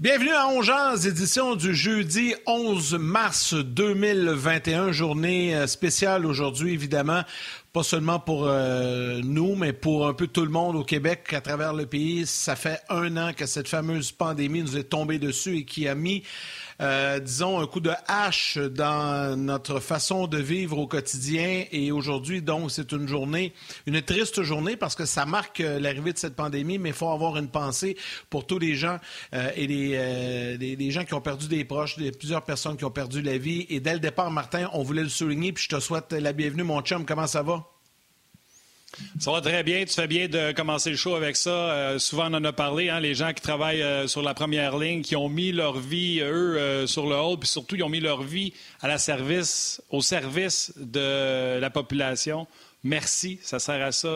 Bienvenue à Ongeance, édition du jeudi 11 mars 2021, journée euh, spéciale aujourd'hui évidemment, pas seulement pour euh, nous, mais pour un peu tout le monde au Québec, à travers le pays. Ça fait un an que cette fameuse pandémie nous est tombée dessus et qui a mis euh, disons, un coup de hache dans notre façon de vivre au quotidien. Et aujourd'hui, donc, c'est une journée, une triste journée parce que ça marque euh, l'arrivée de cette pandémie, mais il faut avoir une pensée pour tous les gens euh, et les, les, gens qui ont perdu des proches, plusieurs personnes qui ont perdu la vie. Et dès le départ, Martin, on voulait le souligner, puis je te souhaite la bienvenue, mon chum. Comment ça va? Ça va très bien. Tu fais bien de commencer le show avec ça. Euh, souvent, on en a parlé, hein, les gens qui travaillent euh, sur la première ligne, qui ont mis leur vie, eux, euh, sur le haut, puis surtout, ils ont mis leur vie à la service, au service de la population. Merci, ça sert à ça.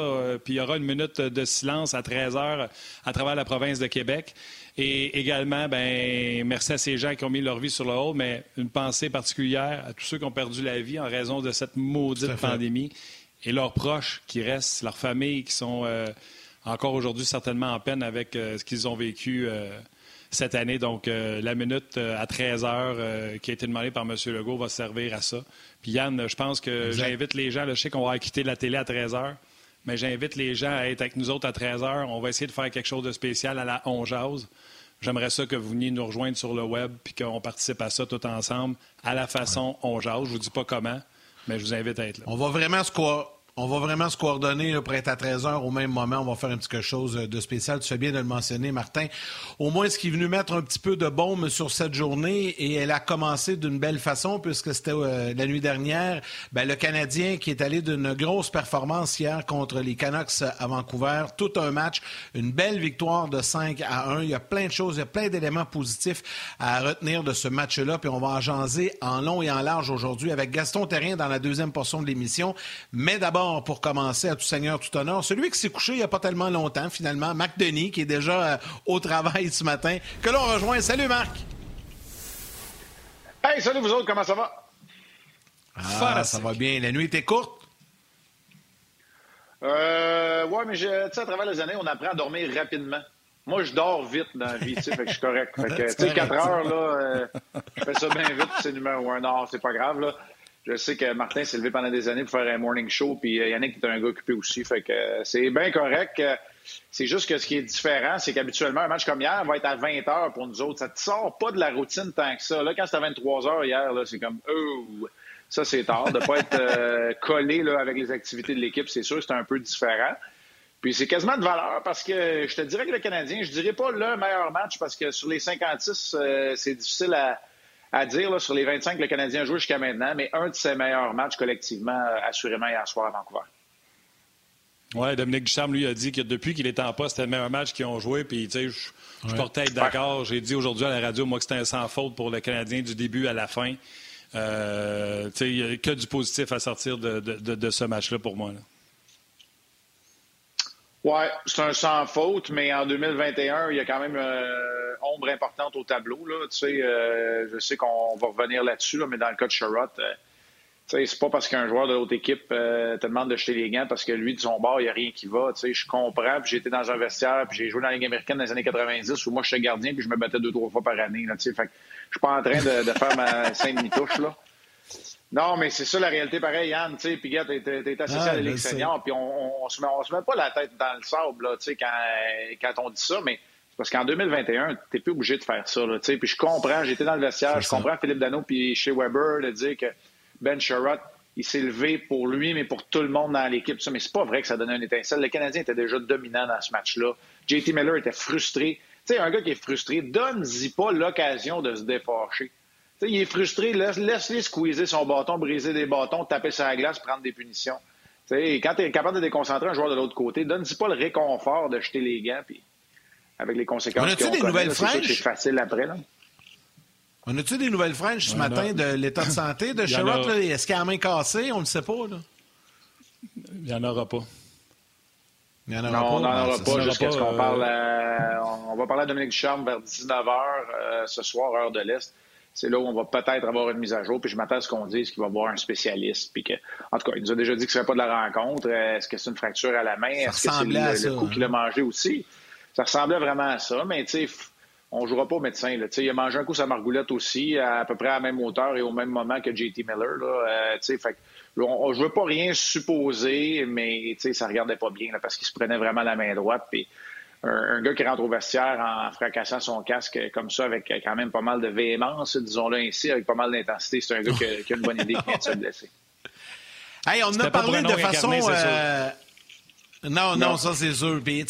puis il y aura une minute de silence à 13 heures à travers la province de Québec. Et également, ben, merci à ces gens qui ont mis leur vie sur le haut, mais une pensée particulière à tous ceux qui ont perdu la vie en raison de cette maudite pandémie et leurs proches qui restent, leurs familles qui sont euh, encore aujourd'hui certainement en peine avec euh, ce qu'ils ont vécu euh, cette année. Donc, la minute à 13 heures qui a été demandée par M. Legault va servir à ça. Puis Yann, je pense que j'invite les gens, je sais qu'on va quitter la télé à 13 heures, mais j'invite les gens à être avec nous autres à 13 heures. On va essayer de faire quelque chose de spécial à la On J'aimerais ça que vous veniez nous rejoindre sur le web puis qu'on participe à ça tout ensemble à la façon On Je ne vous dis pas comment, mais je vous invite à être là. On va vraiment se, on va vraiment se coordonner pour être à 13h au même moment. On va faire un petit quelque chose de spécial. Tu fais bien de le mentionner, Martin. Au moins, ce qui est venu mettre un petit peu de baume sur cette journée, et elle a commencé d'une belle façon, puisque c'était euh, la nuit dernière, ben, le Canadien qui est allé d'une grosse performance hier contre les Canucks à Vancouver. Tout un match, une belle victoire de 5 à 1. Il y a plein de choses, il y a plein d'éléments positifs à retenir de ce match-là. Puis on va en jaser en long et en large aujourd'hui avec Gaston Terrien dans la deuxième portion de l'émission. Mais d'abord, pour commencer, à tout seigneur, tout honneur, celui qui s'est couché il n'y a pas tellement longtemps, finalement, Marc Denis, qui est déjà euh, au travail ce matin, que l'on rejoint. Salut, Marc! Hey, salut vous autres, comment ça va? Ah, ça va bien. La nuit était courte? Euh, ouais, mais tu sais, à travers les années, on apprend à dormir rapidement. Moi, je dors vite dans la vie, tu sais, fait que je suis correct. Fait que, tu sais, 4 heures, là, euh, je fais ça bien vite, c'est numéro un. Non, c'est pas grave, là. Je sais que Martin s'est levé pendant des années pour faire un morning show, puis euh, Yannick est un gars occupé aussi. Fait que euh, c'est bien correct. Euh, c'est juste que ce qui est différent, c'est qu'habituellement, un match comme hier va être à 20 heures pour nous autres. Ça ne sort pas de la routine tant que ça. Là, quand c'était à 23 heures hier, c'est comme oh, ça c'est tard. De ne pas être collé là, avec les activités de l'équipe, c'est sûr, c'est un peu différent. Puis c'est quasiment de valeur parce que je te dirais que le Canadien, je dirais pas le meilleur match parce que sur les 56, c'est difficile à à dire sur les 25 que le Canadien a joué jusqu'à maintenant, mais un de ses meilleurs matchs collectivement, euh, assurément, hier soir à Vancouver. Oui, Dominique Ducharme, lui, a dit que depuis qu'il était en poste, c'était le meilleur match qu'ils ont joué. Puis, tu sais, je, je portais être d'accord. J'ai dit aujourd'hui à la radio, moi, que c'était un sans faute pour le Canadien du début à la fin. Euh, tu sais, il n'y a que du positif à sortir de, de, de, ce match-là pour moi. Oui, c'est un sans faute, mais en 2021, il y a quand même euh, ombre importante au tableau. Là. Tu sais, euh, je sais qu'on va revenir là-dessus, là, mais dans le cas de Sherrod, euh, tu sais, c'est pas parce qu'un joueur de l'autre équipe te demande de jeter les gants parce que lui, de son bord, il n'y a rien qui va. Tu sais, je comprends, puis j'ai été dans un vestiaire, puis j'ai joué dans la Ligue américaine dans les années 90 où moi, j'étais gardien, puis je me battais deux, trois fois par année. Tu sais, fait je suis pas en train de, de faire ma cinq demi-touche, là. Non, mais c'est ça la réalité pareil, Yann. Tu sais, puis t'es, t'es associé à la Ligue senior, puis on, on, se met, on se met pas la tête dans le sable, là, tu sais, quand, quand on dit ça, mais c'est parce qu'en 2021, t'es plus obligé de faire ça, là, tu sais. Puis je comprends, j'étais dans le vestiaire, je comprends Philippe Dano puis chez Weber de dire que Ben Sherrod, il s'est levé pour lui, mais pour tout le monde dans l'équipe. Ça, mais c'est pas vrai que ça donnait un étincelle. Le Canadien était déjà dominant dans ce match-là. JT Miller était frustré. Tu sais, un gars qui est frustré, donne-y pas l'occasion de se défâcher il est frustré, laisse-les squeezer son bâton, briser des bâtons, taper sur la glace, prendre des punitions. quand tu es capable de déconcentrer un joueur de l'autre côté, donne-y pas le réconfort de jeter les gants, puis avec les conséquences. On a-tu des nouvelles fraîches? C'est facile après, là. On a-tu des nouvelles fraîches ce matin de l'état de santé de Sherrod? Est-ce qu'il a la main cassée? On ne sait pas. Là. Il n'y en aura pas. Il y en aura non, pas? on n'en aura pas jusqu'à ce qu'on parle. On va parler à Dominique Ducharme vers 19h euh, ce soir, heure de l'Est c'est là où on va peut-être avoir une mise à jour. Puis je m'attends à ce qu'on dise qu'il va y avoir un spécialiste. Puis que, en tout cas, il nous a déjà dit que ce serait pas de la rencontre. Est-ce que c'est une fracture à la main? Est-ce que c'est le, coup qu'il a mangé aussi? Ça ressemblait vraiment à ça. Mais tu sais, on ne jouera pas au médecin. Là. Il a mangé un coup sa margoulette aussi, à, peu près à la même hauteur et au même moment que JT Miller. Là. Euh, fait, on ne veut pas rien supposer, mais ça ne regardait pas bien là, parce qu'il se prenait vraiment la main droite. Puis un, gars qui rentre au vestiaire en fracassant son casque comme ça, avec quand même pas mal de véhémence, disons-le ainsi, avec pas mal d'intensité, c'est un gars qui a, une bonne idée qui vient de se blesser. Hey, on a parlé de façon. Euh, non, non, ça c'est sûr. Puis,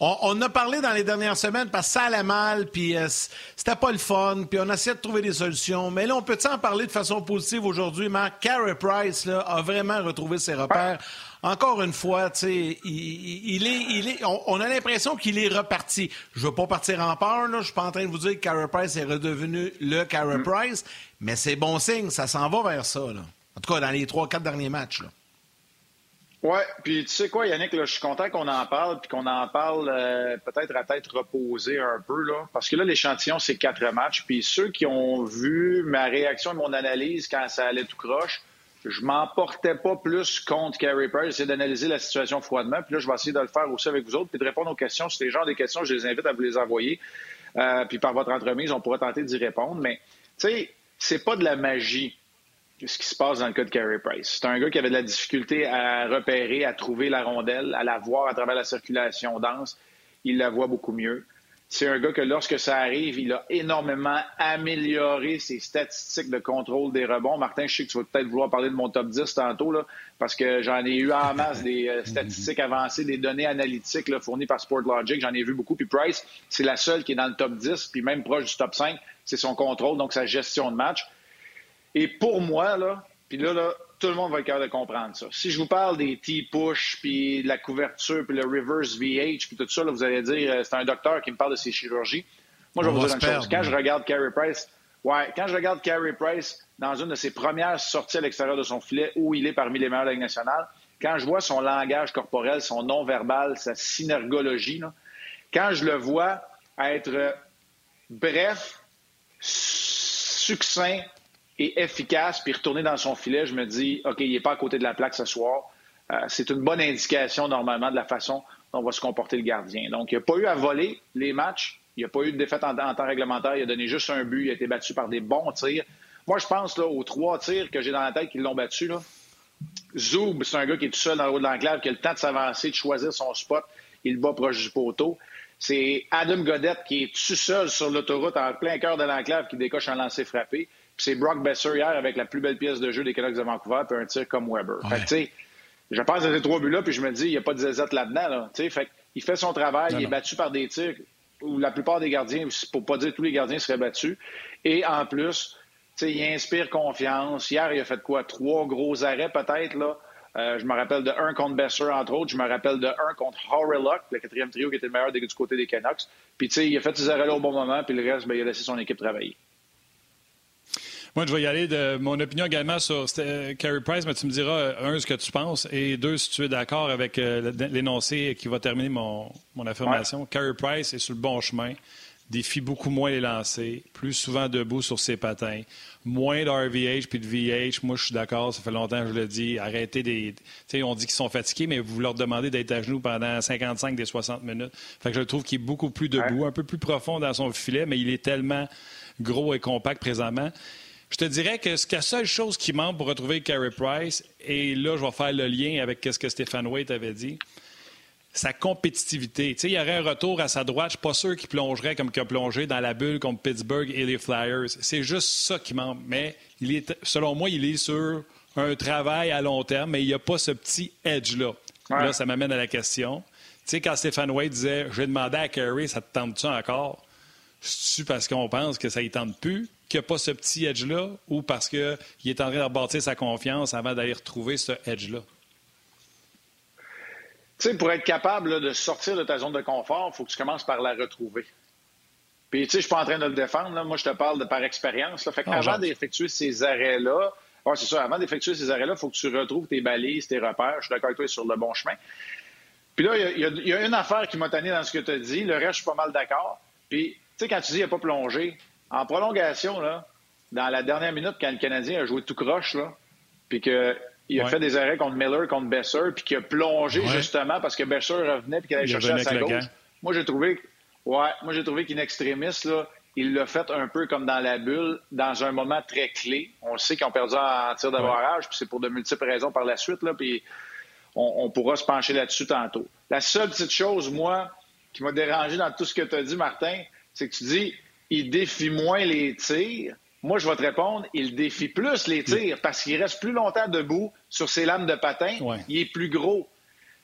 on, on a parlé dans les dernières semaines parce que ça allait mal, puis euh, c'était pas le fun, puis on a essayé de trouver des solutions. Mais là, on peut en parler de façon positive aujourd'hui, Mark? Carey Price là, a vraiment retrouvé ses repères. Encore une fois, tu sais, il, est, il est, on, a l'impression qu'il est reparti. Je veux pas partir en peur, là. Je suis pas en train de vous dire que Carey Price est redevenu le Carey mm. Price, mais c'est bon signe, ça s'en va vers ça, là. En tout cas, dans les trois, quatre derniers matchs, là. Oui, puis tu sais quoi, Yannick, je suis content qu'on en parle, puis qu'on en parle euh, peut-être à tête reposée un peu, là, parce que là, l'échantillon, c'est quatre matchs, puis ceux qui ont vu ma réaction et mon analyse quand ça allait tout croche, je m'emportais pas plus contre Carey Price. J'essaie d'analyser la situation froidement, puis là, je vais essayer de le faire aussi avec vous autres, puis de répondre aux questions. Si les gens ont des questions, je les invite à vous les envoyer, euh, puis par votre entremise, on pourra tenter d'y répondre, mais tu sais, c'est pas de la magie ce qui se passe dans le cas de Carey Price. C'est un gars qui avait de la difficulté à repérer, à trouver la rondelle, à la voir à travers la circulation dense. Il la voit beaucoup mieux. C'est un gars que lorsque ça arrive, il a énormément amélioré ses statistiques de contrôle des rebonds. Martin, je sais que tu vas peut-être vouloir parler de mon top 10 tantôt, là, parce que j'en ai eu en masse des euh, statistiques avancées, des données analytiques là, fournies par SportLogic. J'en ai vu beaucoup. Puis Price, c'est la seule qui est dans le top 10, puis même proche du top 5. C'est son contrôle, donc sa gestion de match. Et pour moi, là, puis là, là, tout le monde va être capable de comprendre ça. Si je vous parle des T-push, puis de la couverture, puis le reverse VH, puis tout ça, là, vous allez dire, euh, c'est un docteur qui me parle de ses chirurgies. Moi, je vais vous dire une chose. Quand je regarde Carey Price, ouais, quand je regarde Carey Price dans une de ses premières sorties à l'extérieur de son filet, où il est parmi les meilleurs de la Ligue nationale, quand je vois son langage corporel, son non-verbal, sa synergologie, là, quand je le vois être bref, succinct, et efficace, puis retourner dans son filet, je me dis, OK, il n'est pas à côté de la plaque ce soir. Euh, c'est une bonne indication, normalement, de la façon dont va se comporter le gardien. Donc, il n'a pas eu à voler les matchs. Il n'a pas eu de défaite en, temps réglementaire. Il a donné juste un but. Il a été battu par des bons tirs. Moi, je pense là, aux trois tirs que j'ai dans la tête qui l'ont battu. Là. Zoub, c'est un gars qui est tout seul dans le haut de l'enclave, qui a le temps de s'avancer, de choisir son spot. Il bat proche du poteau. C'est Adam Godette qui est tout seul sur l'autoroute en plein cœur de l'enclave qui décoche un lancer frappé c'est Brock Besser hier avec la plus belle pièce de jeu des Canucks de Vancouver, puis un tir comme Weber. Fait je pense à ces trois buts-là, puis je me dis, il n'y a pas de zézette là-dedans. Là, fait il fait son travail, il est battu par des tirs où la plupart des gardiens, pour pas dire tous les gardiens, seraient battus. Et en plus, il inspire confiance. Hier, il a fait quoi? Trois gros arrêts peut-être. là. Euh, je me rappelle de un contre Besser, entre autres. Je me rappelle de un contre Horrilock, le quatrième trio qui était le meilleur du côté des Canucks. Puis, tu sais, il a fait ses arrêts-là au bon moment, puis le reste, ben, il a laissé son équipe travailler. Moi, je vais y aller de mon opinion également sur Carey Price, mais tu me diras, euh, un, ce que tu penses, et deux, si tu es d'accord avec euh, l'énoncé qui va terminer mon, mon affirmation. Carey Price est sur le bon chemin, défie beaucoup moins les lancers, plus souvent debout sur ses patins, moins de RVH puis de VH. Moi, je suis d'accord, ça fait longtemps que je le dis. Arrêtez des. Tu sais, on dit qu'ils sont fatigués, mais vous leur demandez d'être à genoux pendant 55 des 60 minutes. Fait que je trouve qu'il est beaucoup plus debout, un peu plus profond dans son filet, mais il est tellement gros et compact présentement. Je te dirais que la seule chose qui manque pour retrouver Carey Price, et là, je vais faire le lien avec ce que Stéphane Waite avait dit, sa compétitivité. Tu sais, il y aurait un retour à sa droite. Je ne suis pas sûr qu'il plongerait comme qu'il a plongé dans la bulle contre Pittsburgh et les Flyers. C'est juste ça qui manque. Mais il est, selon moi, il est sur un travail à long terme, mais il n'y a pas ce petit edge-là. Là, ça m'amène à la question. Tu sais, quand Stéphane Waite disait J'ai demandé à Carey, ça te tente-tu encore C'est-tu parce qu'on pense que ça ne tente plus? Qu'il n'y a pas ce petit edge-là ou parce qu'il est en train de rebâtir sa confiance avant d'aller retrouver ce edge-là? Tu sais, pour être capable de sortir de ta zone de confort, il faut que tu commences par la retrouver. Puis, tu sais, je suis pas en train de le défendre. Moi, je te parle de par expérience. Fait ah, avant d'effectuer ces arrêts-là, c'est ça, avant d'effectuer ces arrêts-là, il faut que tu retrouves tes balises, tes repères. Je suis d'accord avec toi sur le bon chemin. Puis là, il y, a une affaire qui m'a tanné dans ce que tu as dit. Le reste, je suis pas mal d'accord. Puis, tu sais, quand tu dis qu'il n'a pas plongé, en prolongation, là, dans la dernière minute, quand le Canadien a joué tout croche, là, puis qu'il a fait des arrêts contre Miller, contre Besser, puis qu'il a plongé justement parce que Besser revenait puis qu'il allait chercher à sa gauche. Moi, j'ai trouvé, Ouais, moi j'ai trouvé qu'une extrémiste, là, il l'a fait un peu comme dans la bulle, dans un moment très clé. On sait qu'ils ont perdu en tir d'avarage, puis c'est pour de multiples raisons par la suite, là, puis on, pourra se pencher là-dessus tantôt. La seule petite chose, moi, qui m'a dérangé dans tout ce que tu as dit, Martin, c'est que tu dis il défie moins les tirs. Moi, je vais te répondre, il défie plus les tirs parce qu'il reste plus longtemps debout sur ses lames de patin. Il est plus gros.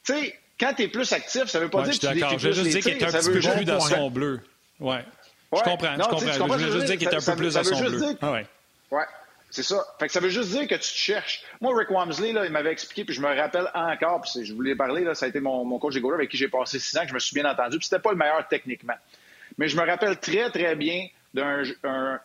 Tu sais, quand tu es plus actif, ça ne veut pas dire que tu défies plus les tirs. Je veux juste dire qu'il est un petit peu plus dans son bleu. Ouais. Je comprends, je comprends. Je veux juste dire qu'il est un peu plus dans son bleu. Ah ouais. Ouais. C'est ça. Fait que ça veut juste dire que tu te cherches. Moi, Rick Wamsley, là, il m'avait expliqué, puis je me rappelle encore, puis je voulais parler, là, ça a été mon, mon coach de avec qui j'ai passé six ans, que je me suis bien entendu, puis c'était pas le meilleur techniquement. Mais je me rappelle très, très bien d'un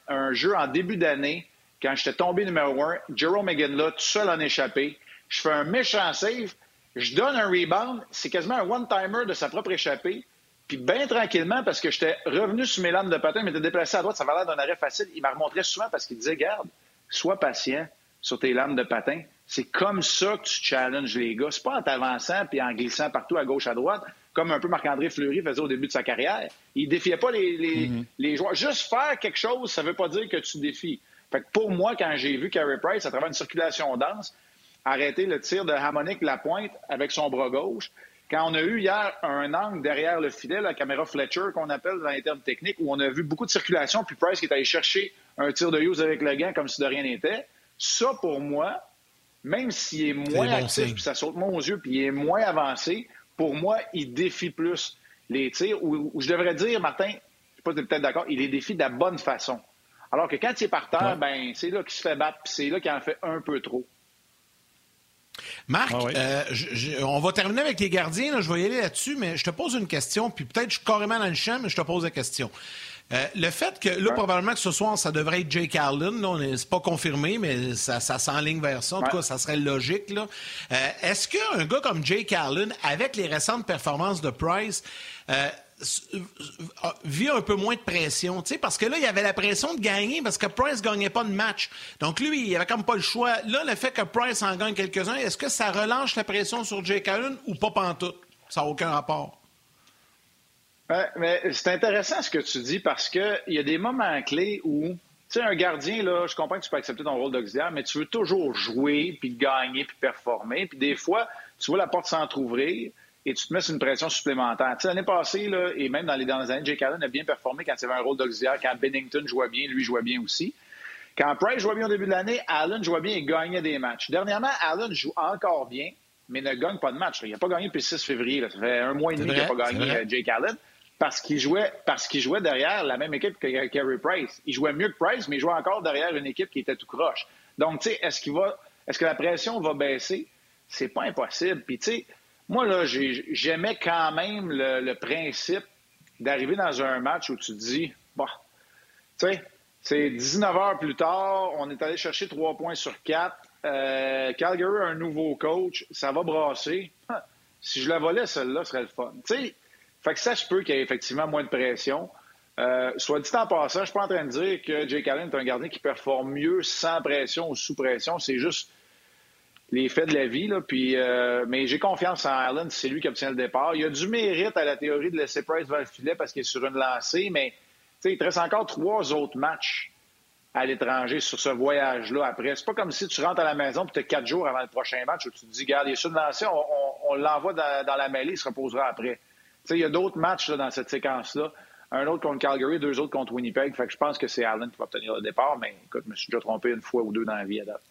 un, jeu en début d'année, quand j'étais tombé numéro un, Jerome McGinley, tout seul en échappé. Je fais un méchant save, je donne un rebound, c'est quasiment un one-timer de sa propre échappée. Puis bien tranquillement, parce que j'étais revenu sur mes lames de patin, je m'étais déplacé à droite, ça avait l'air d'un arrêt facile. Il m'a remontré souvent parce qu'il disait, garde, sois patient sur tes lames de patin. C'est comme ça que tu challenges les gars. C'est pas en t'avançant puis en glissant partout à gauche, à droite, comme un peu Marc-André Fleury faisait au début de sa carrière. Il défiait pas les, les, mm-hmm. les joueurs. Juste faire quelque chose, ça veut pas dire que tu défies. Fait que pour moi, quand j'ai vu Carey Price, à travers une circulation dense, arrêter le tir de Harmonic Lapointe avec son bras gauche, quand on a eu hier un angle derrière le filet, la caméra Fletcher qu'on appelle dans les termes techniques, où on a vu beaucoup de circulation, puis Price qui est allé chercher un tir de Hughes avec le gant comme si de rien n'était, ça pour moi, même s'il est moins actif, puis ça saute moins aux yeux, puis il est moins avancé, pour moi, il défie plus les tirs, ou, je devrais dire, Martin, je ne sais pas si tu es peut-être d'accord, il les défie de la bonne façon. Alors que quand il est par terre, ben, c'est là qu'il se fait battre, puis c'est là qu'il en fait un peu trop. Marc, ah euh, on va terminer avec les gardiens. je vais y aller là-dessus, mais je te pose une question, puis peut-être je suis carrément dans le champ, mais je te pose la question. Euh, le fait que, là, probablement que ce soir, ça devrait être Jake Allen, c'est pas confirmé, mais ça, ça s'enligne vers ça. En tout cas, ça serait logique. Là. Euh, est-ce qu'un gars comme Jake Allen, avec les récentes performances de Price, vit un peu moins de pression, tu sais, parce que là, il y avait la pression de gagner parce que Price gagnait pas de match. Donc lui, il avait comme pas le choix. Là, le fait que Price en gagne quelques-uns, est-ce que ça relâche la pression sur Jake Allen ou pas pantoute? Ça n'a aucun rapport. Mais c'est intéressant ce que tu dis parce qu'il y a des moments clés où, tu sais, un gardien, là, je comprends que tu peux accepter ton rôle d'auxiliaire, mais tu veux toujours jouer, puis gagner, puis performer. Puis des fois, tu vois la porte s'entrouvrir et tu te mets sur une pression supplémentaire. L'année passée, là, et même dans les dernières années, Jake Allen a bien performé quand il avait un rôle d'auxiliaire, quand Bennington jouait bien, lui jouait bien aussi. Quand Price jouait bien au début de l'année, Allen jouait bien et gagnait des matchs. Dernièrement, Allen joue encore bien, mais ne gagne pas de match. Il n'a pas gagné depuis le 6 février. Ça fait un mois et demi qu'il n'a pas gagné euh, Jake Allen parce qu'il jouait, parce qu'il jouait derrière la même équipe que Kerry Price. Il jouait mieux que Price, mais il jouait encore derrière une équipe qui était tout croche. Donc, tu sais, est-ce qu'il va, est-ce que la pression va baisser? C'est pas impossible. Puis, tu sais, moi, là, j'aimais quand même le, principe d'arriver dans un match où tu te dis, bah, tu sais, c'est 19 heures plus tard, on est allé chercher trois points sur quatre. Euh, Calgary a un nouveau coach, ça va brasser. Si je la volais, celle-là, ce serait le fun. Tu sais, fait que ça je peux qu'il y ait effectivement moins de pression. Euh, soit dit en passant, je suis pas en train de dire que Jake Allen est un gardien qui performe mieux sans pression ou sous pression. C'est juste les faits de la vie. Là, puis, euh, mais j'ai confiance en Allen, c'est lui qui obtient le départ. Il y a du mérite à la théorie de laisser Price vers le filet parce qu'il est sur une lancée, mais il te reste encore trois autres matchs à l'étranger sur ce voyage-là après. C'est pas comme si tu rentres à la maison et tu as quatre jours avant le prochain match où tu te dis, regarde, il est sur une lancée, on, l'envoie dans, la mêlée, il se reposera après. Il y a d'autres matchs là, dans cette séquence-là. Un autre contre Calgary, deux autres contre Winnipeg. Fait que je pense que c'est Allen qui va obtenir le départ, mais écoute, je me suis déjà trompé une fois ou deux dans la vie à date.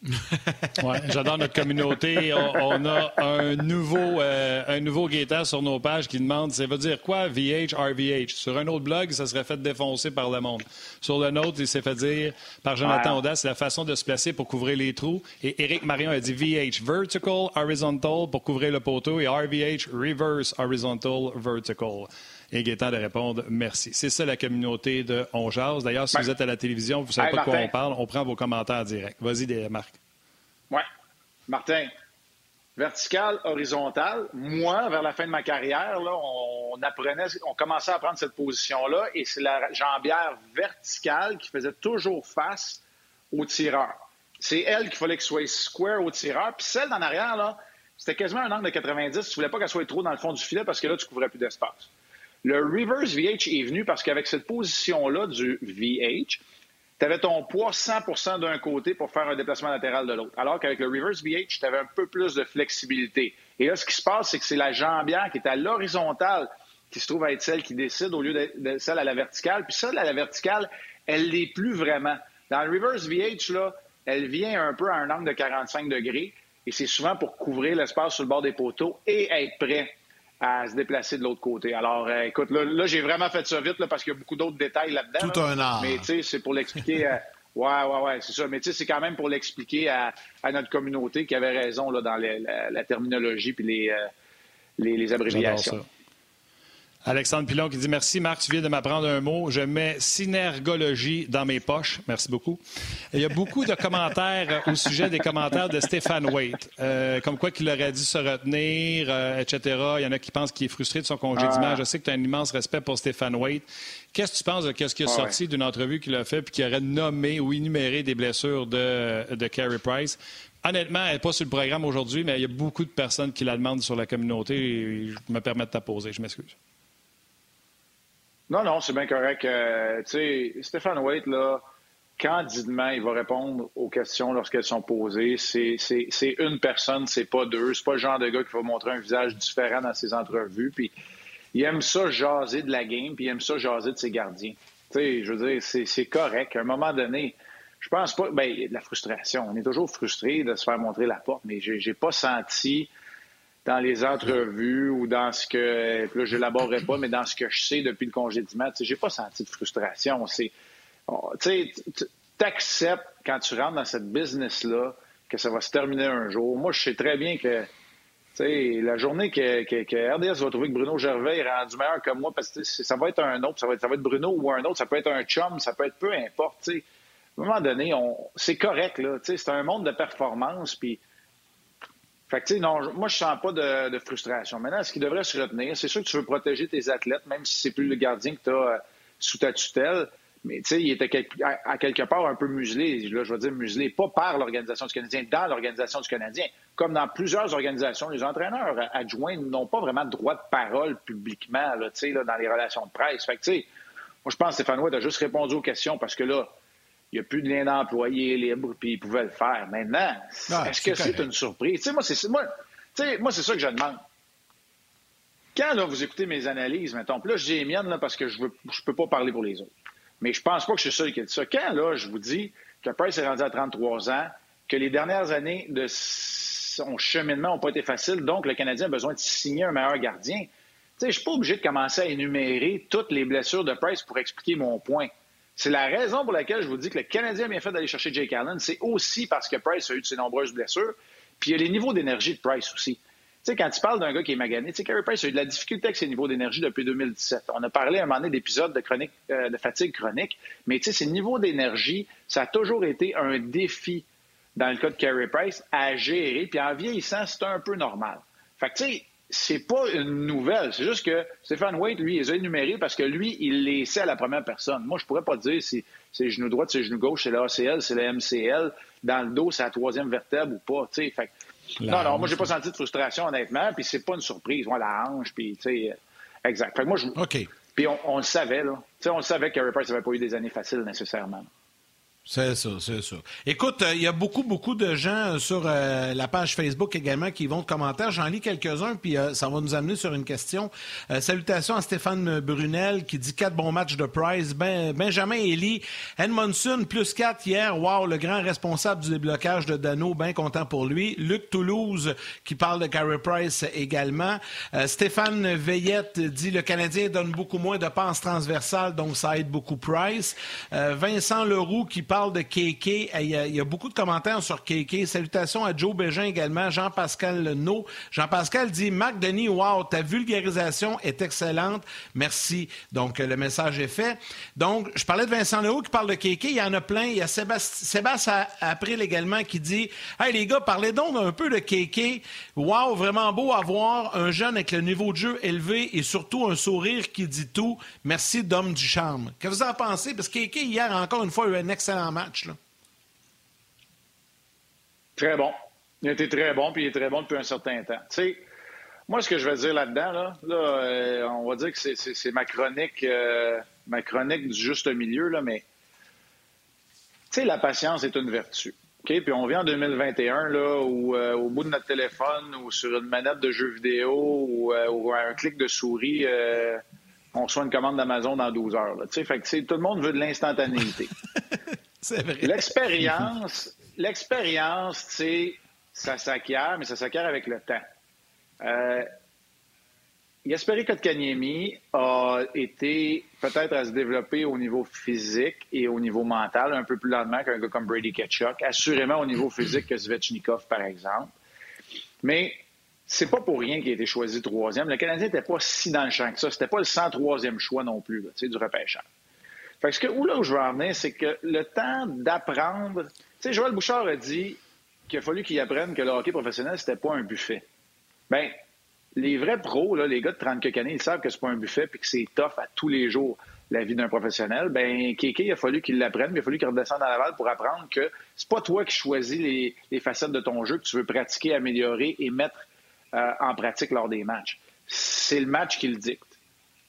ouais, J'adore notre communauté. On, a un nouveau, euh, un nouveau sur nos pages qui demande ça veut dire quoi VH, RVH Sur un autre blog, ça serait fait défoncer par le monde. Sur le nôtre, il s'est fait dire par Jonathan Audace c'est la façon de se placer pour couvrir les trous. Et Éric Marion a dit VH, vertical, horizontal pour couvrir le poteau et RVH, reverse, horizontal, vertical. Et Gaétan de répondre merci. C'est ça la communauté de On D'ailleurs, si vous êtes à la télévision, vous ne savez pas de quoi on parle, on prend vos commentaires directs. Vas-y, Marc. Oui. Martin, vertical, horizontal. Moi, vers la fin de ma carrière, là, on apprenait, on commençait à prendre cette position-là et c'est la jambière verticale qui faisait toujours face au tireur. C'est elle qu'il fallait qu'il soit square au tireur. Puis celle d'en arrière, là, c'était quasiment un angle de 90. Tu voulais pas qu'elle soit trop dans le fond du filet parce que là, tu couvrais plus d'espace. Le reverse VH est venu parce qu'avec cette position-là du VH, tu avais ton poids 100% d'un côté pour faire un déplacement latéral de l'autre. Alors qu'avec le reverse VH, tu avais un peu plus de flexibilité. Et là, ce qui se passe, c'est que c'est la jambière qui est à l'horizontale qui se trouve à être celle qui décide au lieu de celle à la verticale. Puis celle à la verticale, elle l'est plus vraiment. Dans le reverse VH, là, elle vient un peu à un angle de 45 degrés et c'est souvent pour couvrir l'espace sur le bord des poteaux et être prêt à se déplacer de l'autre côté. Alors, euh, écoute, là, j'ai vraiment fait ça vite là, parce qu'il y a beaucoup d'autres détails là-dedans. Tout un art. Mais tu sais, c'est pour l'expliquer. Euh, ouais, ouais, ouais, c'est ça. Mais tu sais, c'est quand même pour l'expliquer à, notre communauté qui avait raison là, dans la, terminologie puis les, euh, les, les abréviations. Alexandre Pilon qui dit Merci Marc, tu viens de m'apprendre un mot. Je mets synergologie dans mes poches. Merci beaucoup. il y a beaucoup de commentaires au sujet des commentaires de Stéphane Waite. Euh, comme quoi qu'il aurait dû se retenir, euh, etc. Il y en a qui pensent qu'il est frustré de son congédiement. Ah. Je sais que tu as un immense respect pour Stéphane Waite. Qu'est-ce que tu penses de ce qui est ah sorti d'une entrevue qu'il a fait puis qui aurait nommé ou énuméré des blessures de, de Carey Price? Honnêtement, elle n'est pas sur le programme aujourd'hui, mais il y a beaucoup de personnes qui la demandent sur la communauté et je me permets de t'apposer. Je m'excuse. Non, non, c'est bien correct. Euh, tu sais, Stéphane Waite, là, candidement, il va répondre aux questions lorsqu'elles sont posées. C'est une personne, c'est pas deux. C'est pas le genre de gars qui va montrer un visage différent dans ses entrevues. Puis il aime ça jaser de la game, puis il aime ça jaser de ses gardiens. Tu sais, je veux dire, c'est correct. À un moment donné, je pense pas. Bien, il y a de la frustration. On est toujours frustré de se faire montrer la porte, mais j'ai pas senti dans les entrevues ou dans ce que, là, je l'élaborerai pas, mais dans ce que je sais depuis le congédiement, j'ai pas senti de frustration. C'est, oh, tu acceptes quand tu rentres dans cette business-là que ça va se terminer un jour. Moi, je sais très bien que, tu sais, la journée que, que, RDS va trouver que Bruno Gervais est rendu meilleur que moi, parce que ça va être un autre, ça va être, Bruno ou un autre, ça peut être un chum, ça peut être peu importe, tu sais. À un moment donné, on, c'est correct, là, c'est un monde de performance, puis fait que, tu sais, non, moi, je sens pas de, frustration. Maintenant, ce qui devrait se retenir, c'est sûr que tu veux protéger tes athlètes, même si c'est plus le gardien que tu as euh, sous ta tutelle. Mais, tu sais, il était à, quelque part un peu muselé. Là, je veux dire muselé, pas par l'Organisation du Canadien, dans l'Organisation du Canadien. Comme dans plusieurs organisations, les entraîneurs adjoints n'ont pas vraiment de droit de parole publiquement, là, tu sais, là, dans les relations de presse. Fait que, tu sais, moi, je pense que Stéphane White a juste répondu aux questions parce que là, il n'y a plus de lien d'employé libre, puis il pouvait le faire. Maintenant, ah, est-ce que c'est une surprise? moi, c'est moi, moi, ça que je demande. Quand là, vous écoutez mes analyses, mettons, puis là, j'ai les miennes là, parce que je ne je peux pas parler pour les autres. Mais je pense pas que je suis seul qui a dit ça. Quand là, je vous dis que Price est rendu à 33 ans, que les dernières années de son cheminement n'ont pas été faciles, donc le Canadien a besoin de signer un meilleur gardien. Je ne suis pas obligé de commencer à énumérer toutes les blessures de Price pour expliquer mon point. C'est la raison pour laquelle je vous dis que le Canadien a bien fait d'aller chercher Jake Allen. C'est aussi parce que Price a eu de ses nombreuses blessures. Puis il y a les niveaux d'énergie de Price aussi. Tu sais, quand tu parles d'un gars qui est magané, tu sais, Carey Price a eu de la difficulté avec ses niveaux d'énergie depuis 2017. On a parlé à un moment donné d'épisodes de, euh, de fatigue chronique, mais tu sais, ses niveaux d'énergie, ça a toujours été un défi dans le cas de Carey Price à gérer. Puis en vieillissant, c'est un peu normal. Fait que tu sais, c'est pas une nouvelle. C'est juste que Stéphane Waite, lui, il les a énumérés parce que lui, il les sait à la première personne. Moi, je pourrais pas dire si c'est genou droit, c'est genou gauche, c'est l'ACL, c'est le MCL. Dans le dos, c'est la troisième vertèbre ou pas. Fait, non, non, moi, j'ai pas senti de frustration, honnêtement. Puis c'est pas une surprise. Moi, la hanche, puis, tu sais, exact. Fait moi, je... OK. Puis on, le savait, là. sais, on le savait que Harry Price n'avait pas eu des années faciles nécessairement. C'est ça, c'est ça. Écoute, euh, il y a beaucoup, beaucoup de gens euh, sur euh, la page Facebook également qui vont de commentaires. J'en lis quelques-uns, puis ça va nous amener sur une question. salutations à Stéphane Brunel qui dit quatre bons matchs de Price. Ben, Benjamin Elie, Edmondson plus quatre hier. Wow, le grand responsable du déblocage de Dano, bien content pour lui. Luc Toulouse qui parle de Carey Price également. Stéphane Veillette dit le Canadien donne beaucoup moins de passes transversales, donc ça aide beaucoup Price. Vincent Leroux qui parle de KK. Il y, a, beaucoup de commentaires sur KK. Salutations à Joe Bégin également, Jean-Pascal No. Jean-Pascal dit Marc Denis, wow, ta vulgarisation est excellente. Merci. Donc, le message est fait. Donc, je parlais de Vincent Leroux qui parle de KK. Il y en a plein. Il y a Sébastien, April également qui dit Hey, les gars, parlez donc un peu de KK. Wow, vraiment beau à voir. Un jeune avec le niveau de jeu élevé et surtout un sourire qui dit tout. Merci, Dom du charme. Que vous en pensez? Parce que KK, hier, encore une fois, a eu un excellent match. Là. Très bon. Il a été très bon, puis il est très bon depuis un certain temps. Tu sais, moi, ce que je vais dire là-dedans, là, euh, on va dire que c'est ma chronique, euh, ma chronique du juste milieu, là, mais tu sais, la patience est une vertu. OK? Puis on vient en 2021, là, où euh, au bout de notre téléphone ou sur une manette de jeu vidéo ou, ou un clic de souris, on reçoit une commande d'Amazon dans 12 heures. Là, fait que tout le monde veut de l'instantanéité. c'est vrai. L'expérience, l'expérience, ça s'acquiert, mais ça s'acquiert avec le temps. Euh, Gasperi Kotkaniemi a été peut-être à se développer au niveau physique et au niveau mental un peu plus lentement qu'un gars comme Brady Ketchuk, assurément au niveau physique que Svechnikov, par exemple. Mais c'est pas pour rien qu'il a été choisi troisième. Le Canadien n'était pas si dans le champ que ça. C'était pas le 103e choix non plus, du repêchage. Fait que, où là où je veux en venir, c'est que le temps d'apprendre. Tu sais, Joël Bouchard a dit qu'il a fallu qu'il apprenne que le hockey professionnel, c'était pas un buffet. Bien, les vrais pros, là, les gars de 30 quelques années, ils savent que c'est pas un buffet puis que c'est tough à tous les jours la vie d'un professionnel. Ben, Kéké, il a fallu qu'il l'apprenne, il a fallu qu'il redescende à Laval pour apprendre que c'est pas toi qui choisis les, facettes de ton jeu que tu veux pratiquer, améliorer et mettre euh, en pratique lors des matchs. C'est le match qui le dicte.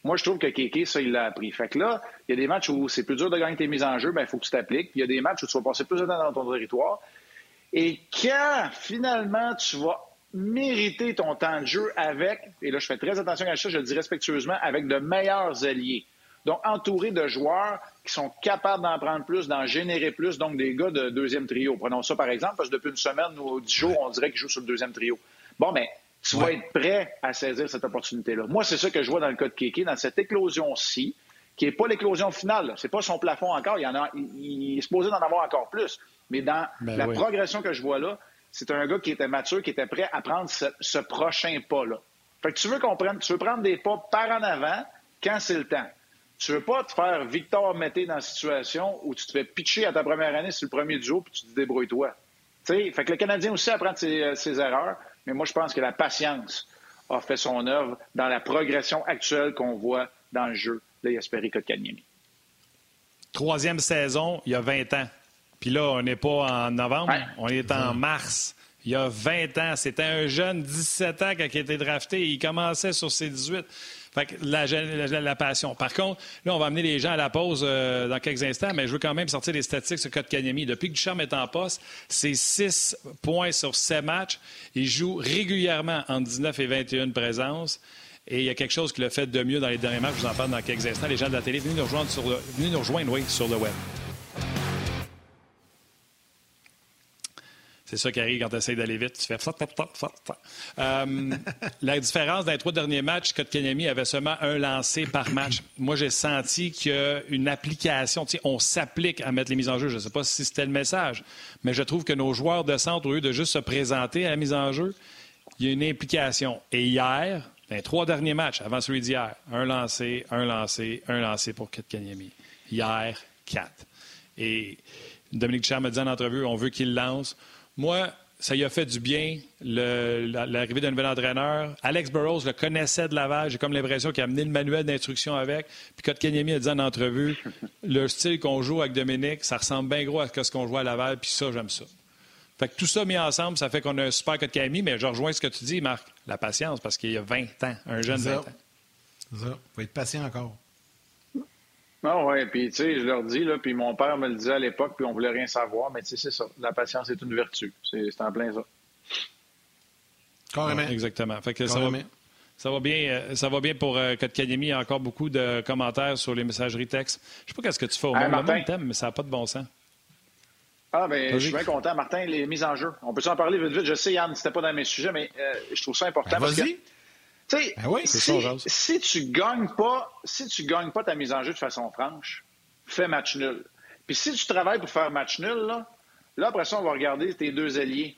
Moi, je trouve que Kéké, ça, il l'a appris. Fait que là, il y a des matchs où c'est plus dur de gagner tes mises en jeu, ben, il faut que tu t'appliques. Il y a des matchs où tu vas passer plus de temps dans ton territoire. Et quand, finalement, tu vas mériter ton temps de jeu avec, et là je fais très attention à ça, je le dis respectueusement, avec de meilleurs alliés. Donc entouré de joueurs qui sont capables d'en prendre plus, d'en générer plus, donc des gars de deuxième trio. Prenons ça par exemple, parce que depuis une semaine ou dix jours, on dirait qu'ils jouent sur le deuxième trio. Bon, mais tu vas être prêt à saisir cette opportunité-là. Moi, c'est ça que je vois dans le cas de Kéké, dans cette éclosion-ci, qui n'est pas l'éclosion finale. C'est pas son plafond encore. Il, y en a, il, est supposé d'en avoir encore plus. Mais dans ben la progression que je vois là, c'est un gars qui était mature, qui était prêt à prendre ce, prochain pas-là. Fait que tu veux qu'on prenne, tu veux prendre des pas par en avant quand c'est le temps. Tu veux pas te faire Victor Mété dans la situation où tu te fais pitcher à ta première année sur le premier duo puis tu te débrouilles-toi. Fait que le Canadien aussi apprend ses, euh, ses erreurs, mais moi je pense que la patience a fait son œuvre dans la progression actuelle qu'on voit dans le jeu de Yasperi Kotkaniemi. Troisième saison, il y a 20 ans. Puis là, on n'est pas en novembre, on est en mars. Il y a 20 ans. C'était un jeune 17 ans qui a été drafté. Il commençait sur ses 18. Fait la, passion. Par contre, là, on va amener les gens à la pause euh, dans quelques instants, mais je veux quand même sortir les statistiques sur Kotkaniemi. Depuis que Ducharme est en poste, c'est 6 points sur 7 matchs. Il joue régulièrement entre 19 et 21 présences. Et il y a quelque chose qui l'a fait de mieux dans les derniers matchs. Je vous en parle dans quelques instants. Les gens de la télé, venez nous rejoindre sur le, venez nous rejoindre, oui, sur le web. C'est ça qui arrive quand tu essaies d'aller vite. Tu fais euh, La différence dans les trois derniers matchs, Kotkaniemi avait seulement un lancé par match. Moi, j'ai senti qu'il y a une application. on s'applique à mettre les mises en jeu. Je ne sais pas si c'était le message, mais je trouve que nos joueurs de centre, au lieu de juste se présenter à la mise en jeu, il y a une implication. Et hier, dans les trois derniers matchs, avant celui d'hier, un lancé, un lancé, un lancé pour Kotkaniemi. Hier, quatre. Et Dominique Duchamp m'a dit en entrevue, on veut qu'il lance. Moi, ça y a fait du bien, l'arrivée d'un nouvel entraîneur. Alex Burrows le connaissait de Laval. J'ai comme l'impression qu'il a amené le manuel d'instruction avec. Puis Kotkaniemi a dit en entrevue, le style qu'on joue avec Dominique, ça ressemble bien gros à ce qu'on joue à Laval, puis ça, j'aime ça. Fait que tout ça mis ensemble, ça fait qu'on a un super Kotkaniemi, mais je rejoins ce que tu dis, Marc, la patience, parce qu'il y a 20 ans, un jeune 20 ans. Ça, faut être patient encore. Non, ah oui, puis tu sais, je leur dis, là, puis mon père me le disait à l'époque, puis on voulait rien savoir, mais tu sais, c'est ça. La patience est une vertu. C'est en plein ça. Carrément. exactement. Fait que ça va, ça va, bien, euh, ça va bien pour euh, Il y a encore beaucoup de commentaires sur les messageries textes. Je sais pas qu'est-ce que tu fais au hey, Martin. thème, mais ça n'a pas de bon sens. Ah, ben, je suis bien content. Martin, les mises en jeu. On peut en parler vite, vite? Je sais, Yann, c'était pas dans mes sujets, mais euh, je trouve ça important. Ben, sais, ben si, si, tu gagnes pas, si tu gagnes pas ta mise en jeu de façon franche, fais match nul. Puis si tu travailles pour faire match nul, là, là après ça, on va regarder tes deux alliés.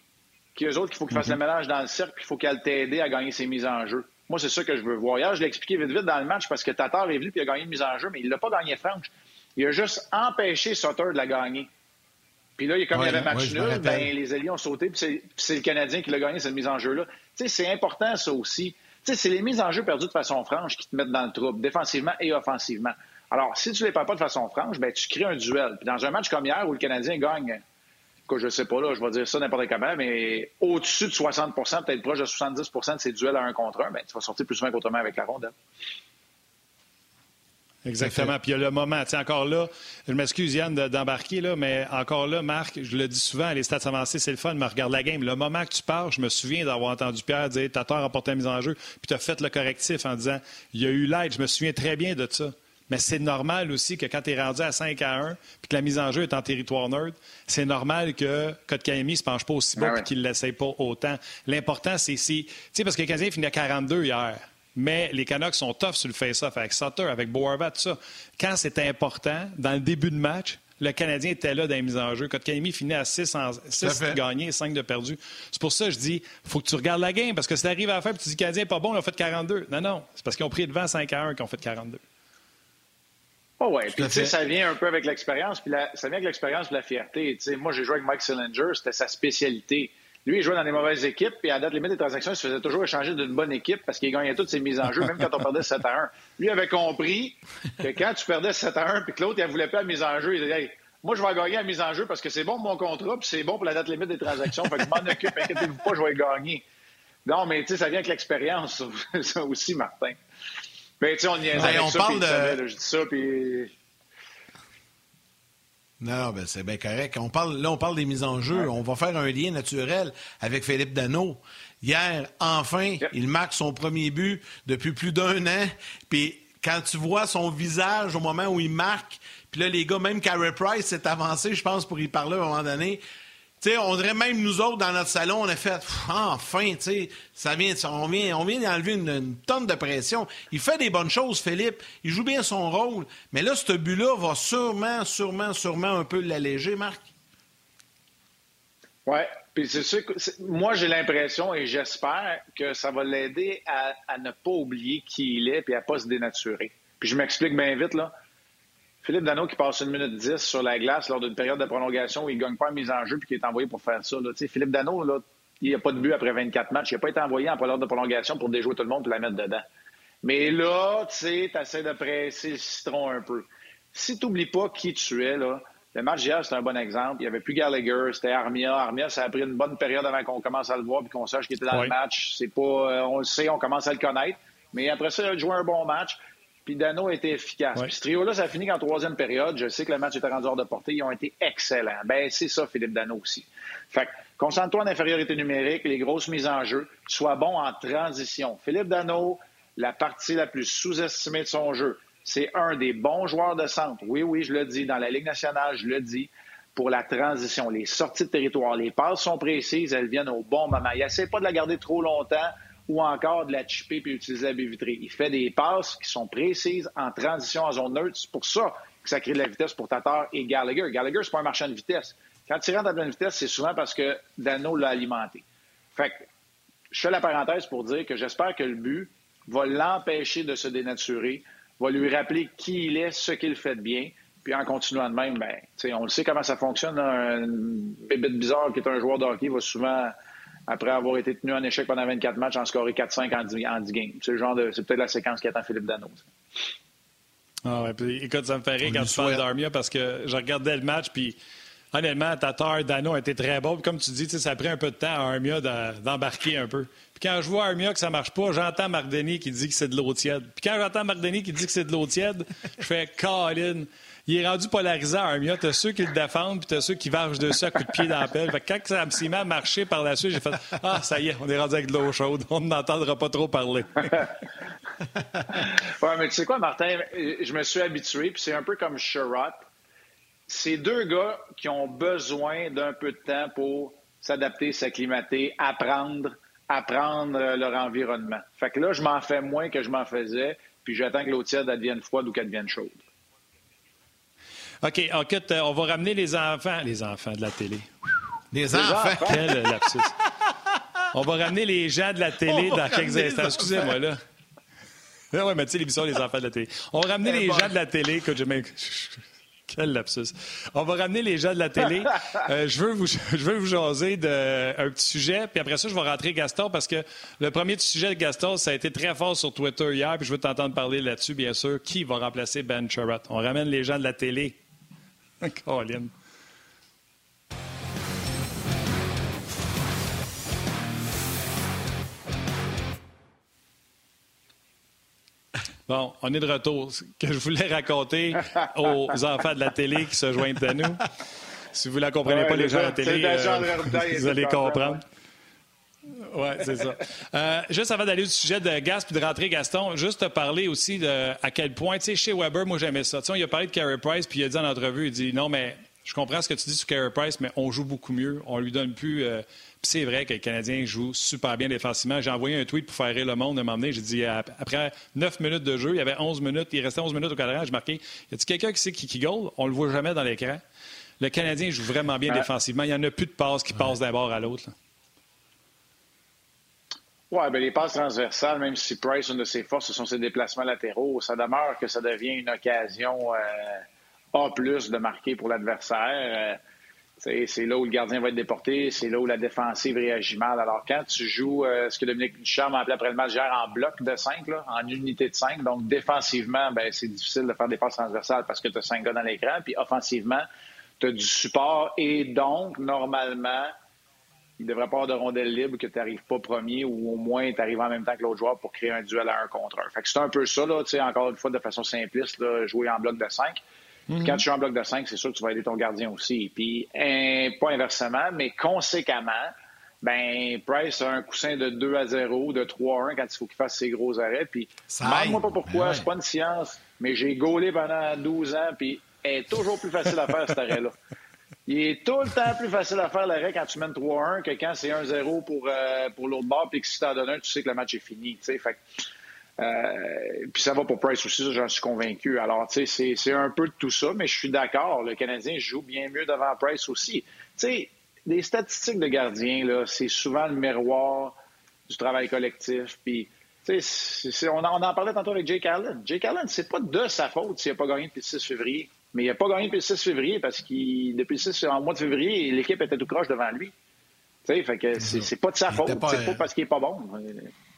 Qui eux autres, qu'il faut qu'ils fassent le mhm. ménage dans le cercle, puis il faut qu'elle t'aide à gagner ses mises en jeu. Moi, c'est ça que je veux voir. Hier, je l'ai expliqué vite vite dans le match parce que Tatar est venu puis il a gagné une mise en jeu, mais il l'a pas gagné franche. Il a juste empêché Sutter de la gagner. Puis là, comme il y avait match nul, ben, les alliés ont sauté, puis c'est le Canadien qui l'a gagné cette mise en jeu-là. Tu sais, c'est important ça aussi sais, c'est les mises en jeu perdues de façon franche qui te mettent dans le trouble, défensivement et offensivement. Alors, si tu les perds pas de façon franche, ben, tu crées un duel. Puis dans un match comme hier où le Canadien gagne cas, je sais pas, là, je vais dire ça n'importe comment, mais au-dessus de 60% peut-être proche de 70% de ces duels à un contre un, ben, tu vas sortir plus souvent qu'autrement avec la rondelle. Exactement. Puis il y a le moment. Tu encore là, je m'excuse Yann d'embarquer, là, mais encore là, Marc, je le dis souvent, les stats avancées, c'est le fun, mais regarde la game. Le moment que tu pars, je me souviens d'avoir entendu Pierre dire T'as tort à porter la mise en jeu, puis tu as fait le correctif en disant Il y a eu l'aide. Je me souviens très bien de ça. Mais c'est normal aussi que quand tu es rendu à 5 à 1 puis que la mise en jeu est en territoire neutre, c'est normal que Kotkaniemi ne se penche pas aussi bas et ben qu'il ne l'essaye pas autant. L'important, c'est si. Tu sais, parce que le Canadien finit à 42 hier. Mais les Canucks sont tough sur le face-off avec Sutter, avec Boervat, tout ça. Quand c'était important, dans le début de match, le Canadien était là dans les mises en jeu. Kotkaniemi finit à 6, en, 6 de gagnés et 5 de perdus. C'est pour ça que je dis faut que tu regardes la game, parce que si tu arrives à la fin et tu dis le Canadien n'est pas bon, ils ont fait 42. Non, non. C'est parce qu'ils ont pris devant 5 à 1 qu'ils ont fait 42. Oh oui, puis tu sais, ça vient un peu avec l'expérience, puis ça vient avec l'expérience et la fierté. Tu sais, moi, j'ai joué avec Mike Sillinger, c'était sa spécialité. Lui, il jouait dans des mauvaises équipes, puis à date limite des transactions, il se faisait toujours échanger d'une bonne équipe parce qu'il gagnait toutes ses mises en jeu, même quand on perdait 7 à 1. Lui avait compris que quand tu perdais 7 à 1 puis que l'autre, il ne voulait pas la mise en jeu, il disait moi, je vais gagner la mise en jeu parce que c'est bon pour mon contrat, puis c'est bon pour la date limite des transactions. Fait que je m'en occupe, inquiétez-vous pas, je vais gagner. Non, mais tu sais, ça vient avec l'expérience, ça aussi, Martin. Mais tu sais, on y est on ça, parle de... je dis ça, puis non, ben c'est bien correct. On parle, là, on parle des mises en jeu. On va faire un lien naturel avec Philippe Dano. Hier, enfin, il marque son premier but depuis plus d'un an. Puis quand tu vois son visage au moment où il marque, puis là, les gars, même Carey Price s'est avancé, je pense, pour y parler à un moment donné on dirait même nous autres dans notre salon, on a fait enfin, ça vient, on vient, on vient d'enlever une, tonne de pression. Il fait des bonnes choses, Philippe. Il joue bien son rôle. Mais là, ce but-là va sûrement, sûrement, sûrement un peu l'alléger, Marc. Oui. Puis c'est sûr que moi, j'ai l'impression et j'espère que ça va l'aider à, à, ne pas oublier qui il est et à ne pas se dénaturer. Puis je m'explique bien vite, là. Philippe Dano qui passe une minute dix sur la glace lors d'une période de prolongation où il ne gagne pas une mise en jeu puis qui est envoyé pour faire ça. Philippe Dano, là, il n'a pas de but après 24 matchs. Il n'a pas été envoyé en période de prolongation pour déjouer tout le monde et la mettre dedans. Mais là, tu sais, essaies de presser le citron un peu. Si tu n'oublies pas qui tu es, là, le match d'hier, c'est un bon exemple. Il n'y avait plus Gallagher, c'était Armia. Armia, ça a pris une bonne période avant qu'on commence à le voir et qu'on sache qu'il était dans le match. C'est pas, euh, on le sait, on commence à le connaître. Mais après ça, il a joué un bon match. Puis Dano a été efficace. Puis ce trio-là, ça a fini qu'en troisième période, je sais que le match était rendu hors de portée, ils ont été excellents. Ben c'est ça, Philippe Dano aussi. Fait que, concentre-toi en infériorité numérique, les grosses mises en jeu, sois bon en transition. Philippe Dano, la partie la plus sous-estimée de son jeu, c'est un des bons joueurs de centre. Oui, oui, je le dis. Dans la Ligue nationale, je le dis. Pour la transition, les sorties de territoire, les passes sont précises, elles viennent au bon moment. Il n'essaie pas de la garder trop longtemps ou encore de la chipper puis utiliser la baie vitrée. Il fait des passes qui sont précises en transition en zone neutre. C'est pour ça que ça crée de la vitesse pour Tatar et Gallagher. Gallagher, c'est pas un marchand de vitesse. Quand il rentre à pleine vitesse, c'est souvent parce que Dano l'a alimenté. Fait que, je fais la parenthèse pour dire que j'espère que le but va l'empêcher de se dénaturer, va lui rappeler qui il est, ce qu'il fait de bien, puis en continuant de même, ben, on le sait comment ça fonctionne. Un bébé bizarre qui est un joueur de hockey va souvent après avoir été tenu en échec pendant 24 matchs, en scoré 4-5 en 10, en games. C'est, genre de, c'est peut-être la séquence qui attend Philippe Dano. Ah ouais, puis écoute, ça me fait rire quand tu parles d'Armia parce que je regardais le match, puis honnêtement, Tatar, Dano a été très bon. comme tu dis, ça a pris un peu de temps à Armia d'embarquer un peu. Puis quand je vois Armia que ça marche pas, j'entends Marc Denis qui dit que c'est de l'eau tiède. Puis quand j'entends Marc Denis qui dit que c'est de l'eau tiède, je fais Colin il est rendu polarisé à Armia. T'as ceux qui le défendent, puis t'as ceux qui vargent dessus à coups de pied dans la pelle. Fait que quand ça s'est mis à marcher par la suite, j'ai fait Ah, ça y est, on est rendu avec de l'eau chaude. On n'entendra pas trop parler. ouais, mais tu sais quoi, Martin? Je me suis habitué, puis c'est un peu comme Sherrod. C'est deux gars qui ont besoin d'un peu de temps pour s'adapter, s'acclimater, apprendre, apprendre leur environnement. Fait que là, je m'en fais moins que je m'en faisais, puis j'attends que l'eau tiède devienne froide ou qu'elle devienne chaude. OK, en on va ramener les enfants. Les enfants de la télé. Les, enfants. Quel lapsus. on va ramener les gens de la télé dans quelques instants. Excusez-moi, là. Oui, mais tu sais, l'émission Les enfants de la télé. On va ramener les gens de la télé. Écoute, je Quel lapsus. On va ramener les gens de la télé. Euh, je, veux vous, je veux vous jaser d'un petit sujet, puis après ça, je vais rentrer Gaston parce que le premier sujet de Gaston, ça a été très fort sur Twitter hier, puis je veux t'entendre parler là-dessus, bien sûr. Qui va remplacer Ben Sherratt? On ramène les gens de la télé. Colin. Bon, on est de retour. Ce que je voulais raconter aux enfants de la télé qui se joignent à nous. Si vous ne la comprenez pas, les gens à la télé, euh, vous allez comprendre. Oui, c'est ça. Euh, juste avant d'aller au sujet de Gas puis de rentrer, Gaston, juste te parler aussi de à quel point, tu sais, chez Weber, moi j'aimais ça. Tu sais, il a parlé de Carey Price, puis il a dit en entrevue, il dit non, mais je comprends ce que tu dis sur Carey Price, mais on joue beaucoup mieux. On lui donne plus. Euh, c'est vrai que les Canadiens jouent super bien défensivement. J'ai envoyé un tweet pour faire rire le monde de m'emmener. J'ai dit, après 9 minutes de jeu, il y avait 11 minutes, il restait 11 minutes au cadran. J'ai marqué, y a-t-il quelqu'un qui sait qui, qui goal? On le voit jamais dans l'écran. Le Canadien joue vraiment bien défensivement. Il n'y en a plus de passes qui passent d'un bord à l'autre. Oui, bien, les passes transversales, même si Price, une de ses forces, ce sont ses déplacements latéraux, ça demeure que ça devient une occasion euh, A de marquer pour l'adversaire. Euh, c'est là où le gardien va être déporté, c'est là où la défensive réagit mal. Alors, quand tu joues euh, ce que Dominique Ducharme appelé après le match hier en bloc de 5, en unité de 5, donc défensivement, ben, c'est difficile de faire des passes transversales parce que tu as 5 gars dans l'écran, puis offensivement, tu as du support et donc, normalement, il ne devrait pas avoir de rondelle libre que tu n'arrives pas premier ou au moins tu arrives en même temps que l'autre joueur pour créer un duel à un contre un. Fait que c'est un peu ça, encore une fois, de façon simpliste, jouer en bloc de 5. Mhm. Quand tu joues en bloc de 5, c'est sûr que tu vas aider ton gardien aussi. Puis, pas inversement, mais conséquemment, ben Price a un coussin de 2 à 0, de 3 à 1 quand il faut qu'il fasse ses gros arrêts. Puis, demande-moi pas pourquoi, ben c'est pas une science, mais j'ai gaulé pendant 12 ans, puis est toujours plus facile à faire, cet arrêt-là. Il est tout le temps plus facile à faire l'arrêt quand tu mènes 3-1 que quand c'est 1-0 pour, euh, pour l'autre bord, puis que si t'en donnes un, tu sais que le match est fini. Fait, euh, puis ça va pour Price aussi, j'en suis convaincu. Alors, tu sais, c'est un peu de tout ça, mais je suis d'accord, le Canadien joue bien mieux devant Price aussi. Tu sais, les statistiques de gardien, là, c'est souvent le miroir du travail collectif. Puis, tu sais, on, on, en parlait tantôt avec Jake Allen. Jake Allen, c'est pas de sa faute s'il n'a pas gagné depuis le 6 février. Mais il n'a pas gagné depuis le 6 février parce qu'il depuis le 6 en mois de février, l'équipe était tout croche devant lui. Tu sais, fait que c'est pas de sa faute. C'est pas euh, parce qu'il est pas bon.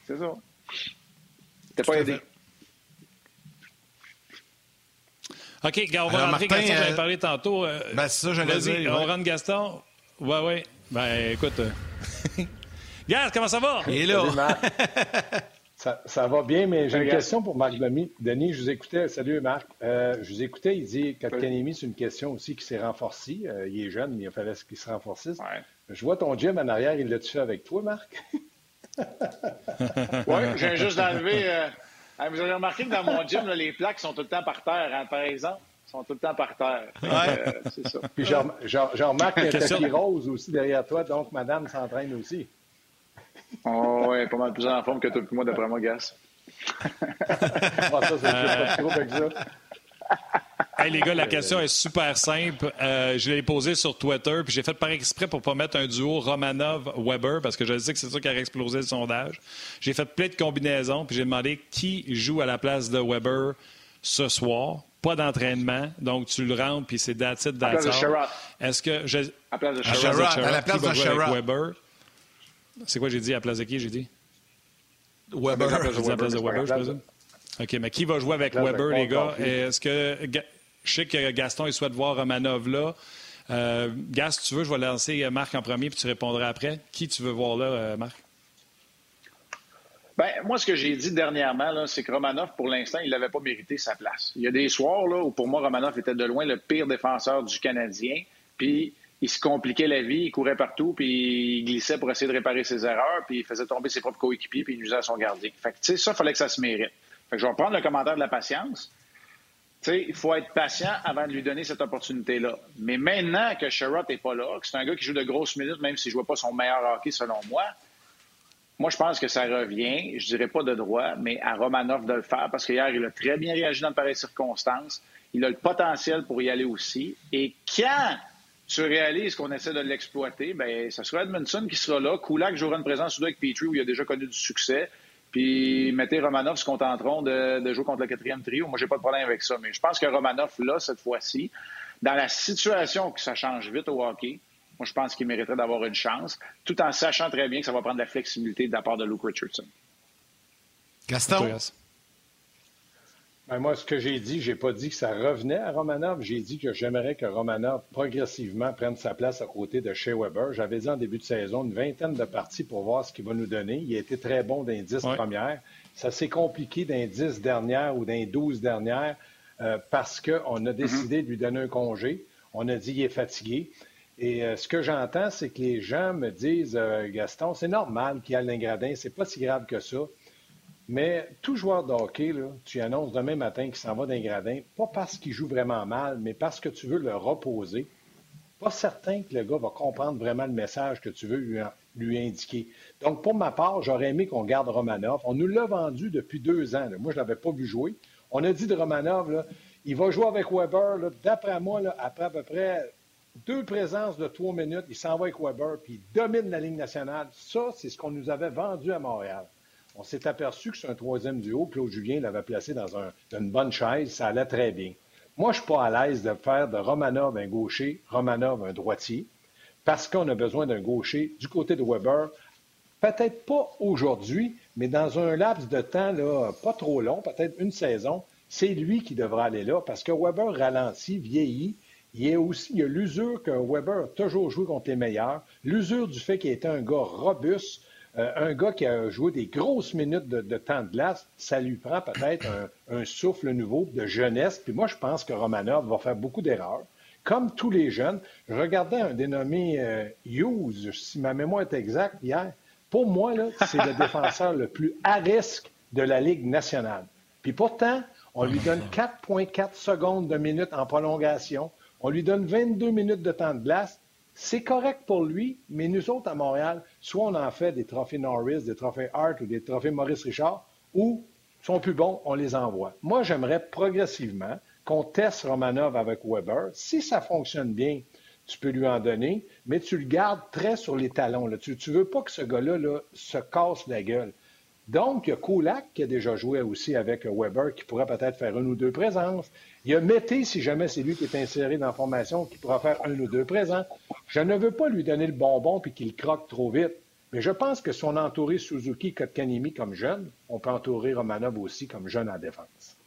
C'est ça. T'es pas aidé. OK, on va rentrer Gaston, j'avais euh, parlé tantôt. Euh, ben, c'est ça, j'allais dire. On rentre Gaston. Ouais, ouais. Ben, écoute. Gaz, comment ça va? Il est là. Ça, va bien, mais j'ai une question pour Marc Denis. Je vous écoutais. Salut, Marc. Euh, je vous écoutais. Il dit qu'Alcanemi, c'est une question aussi qui s'est renforcée. Euh, il est jeune, mais il fallait qu'il se renforcisse. Je vois ton gym en arrière. Il l'a-tu fait avec toi, Marc? oui, j'ai juste enlevé. Euh, vous avez remarqué que dans mon gym, les plaques sont tout le temps par terre, hein, par exemple? sont tout le temps par terre. c'est ça. Puis je remarque qu'il y a un tapis rose aussi derrière toi, donc madame s'entraîne aussi. Oh, ouais, pas mal plus en forme que toi et moi, d'après moi, Gas. ah, ça, c'est pas avec ça. Hey, les gars, la question est super simple. Euh, je l'ai posée sur Twitter, puis j'ai fait par exprès pour pas mettre un duo Romanov-Weber, parce que je sais que c'est ça qui a explosé le sondage. J'ai fait plein de combinaisons, puis j'ai demandé qui joue à la place de Weber ce soir. Pas d'entraînement, donc tu le rentres, puis c'est that's it, that's Est-ce que... Je... À, place de Sherrod. À la place de Sherrod. Weber? C'est quoi j'ai dit? À place de qui, j'ai dit? Weber. À place de Weber, je présume. OK, mais qui va jouer avec Weber, les gars? Est-ce que... Je sais que Gaston, il souhaite voir Romanov là. Euh, Gas, tu veux, je vais lancer Marc en premier, puis tu répondras après. Qui tu veux voir là, euh, Marc? Ben, moi, ce que j'ai dit dernièrement, c'est que Romanov, pour l'instant, il n'avait pas mérité sa place. Il y a des soirs là, où, pour moi, Romanov était de loin le pire défenseur du Canadien. Puis, il se compliquait la vie, il courait partout, puis il glissait pour essayer de réparer ses erreurs, puis il faisait tomber ses propres coéquipiers, puis il usait à son gardien. Fait que, tu sais, ça, il fallait que ça se mérite. Je vais prendre le commentaire de la patience. Il faut être patient avant de lui donner cette opportunité-là. Mais maintenant que Sherrod n'est pas là, que c'est un gars qui joue de grosses minutes, même s'il ne joue pas son meilleur hockey selon moi, moi, je pense que ça revient, je dirais pas de droit, mais à Romanov de le faire, parce qu'hier, il a très bien réagi dans pareilles circonstances. Il a le potentiel pour y aller aussi. Et quand tu réalises qu'on essaie de l'exploiter, ben ça sera Edmondson qui sera là. Kulak jouera une présence avec Petrie où il a déjà connu du succès. Puis mettez Romanov se contenteront de, de jouer contre le quatrième trio. Moi, j'ai pas de problème avec ça. Mais je pense que Romanov, là, cette fois-ci, dans la situation que ça change vite au hockey, moi, je pense qu'il mériterait d'avoir une chance, tout en sachant très bien que ça va prendre de la flexibilité de la part de Luke Richardson. Gaston? Moi, ce que j'ai dit, j'ai pas dit que ça revenait à Romanov. J'ai dit que j'aimerais que Romanov progressivement prenne sa place à côté de Shea Weber. J'avais dit en début de saison une vingtaine de parties pour voir ce qu'il va nous donner. Il a été très bon dans les dix premières. Ça s'est compliqué dans les dix dernières ou dans les douze dernières euh, parce qu'on a mm-hmm. décidé de lui donner un congé. On a dit qu'il est fatigué. Et euh, ce que j'entends, c'est que les gens me disent, euh, Gaston, c'est normal qu'il y ait l'ingradin, c'est pas si grave que ça. Mais tout joueur de hockey, tu annonces demain matin qu'il s'en va d'un gradin, pas parce qu'il joue vraiment mal, mais parce que tu veux le reposer. Pas certain que le gars va comprendre vraiment le message que tu veux lui, indiquer. Donc, pour ma part, j'aurais aimé qu'on garde Romanov. On nous l'a vendu depuis deux ans. Moi, je ne l'avais pas vu jouer. On a dit de Romanov, il va jouer avec Weber. D'après moi, après à peu près deux présences de trois minutes, il s'en va avec Weber, puis il domine la Ligue nationale. Ça, c'est ce qu'on nous avait vendu à Montréal. On s'est aperçu que c'est un troisième duo. Claude Julien l'avait placé dans, une bonne chaise. Ça allait très bien. Moi, je ne suis pas à l'aise de faire de Romanov un gaucher, Romanov un droitier, parce qu'on a besoin d'un gaucher du côté de Weber. Peut-être pas aujourd'hui, mais dans un laps de temps là, pas trop long, peut-être une saison, c'est lui qui devra aller là, parce que Weber ralentit, vieillit. Il y a aussi l'usure que Weber a toujours joué contre les meilleurs, l'usure du fait qu'il était un gars robuste, euh, un gars qui a joué des grosses minutes de, temps de glace, ça lui prend peut-être un, souffle nouveau de jeunesse. Puis moi, je pense que Romanov va faire beaucoup d'erreurs. Comme tous les jeunes, je regardais un dénommé euh, Hughes, si ma mémoire est exacte, hier. Pour moi, c'est le défenseur le plus à risque de la Ligue nationale. Puis pourtant, on lui donne 4,4 secondes de minute en prolongation. On lui donne 22 minutes de temps de glace. C'est correct pour lui, mais nous autres à Montréal, soit on en fait des trophées Norris, des trophées Hart ou des trophées Maurice Richard, ou sont plus bons, on les envoie. Moi, j'aimerais progressivement qu'on teste Romanov avec Weber. Si ça fonctionne bien, tu peux lui en donner, mais tu le gardes très sur les talons. Tu ne veux pas que ce gars-là là, se casse la gueule. Donc, il y a Kulak qui a déjà joué aussi avec Weber, qui pourrait peut-être faire une ou deux présences. Il y a Mété, si jamais c'est lui qui est inséré dans la formation, qui pourra faire un ou deux présents. Je ne veux pas lui donner le bonbon puis qu'il croque trop vite. Mais je pense que si on a entouré Suzuki Kotkanimi comme jeune, on peut entourer Romanov aussi comme jeune en défense.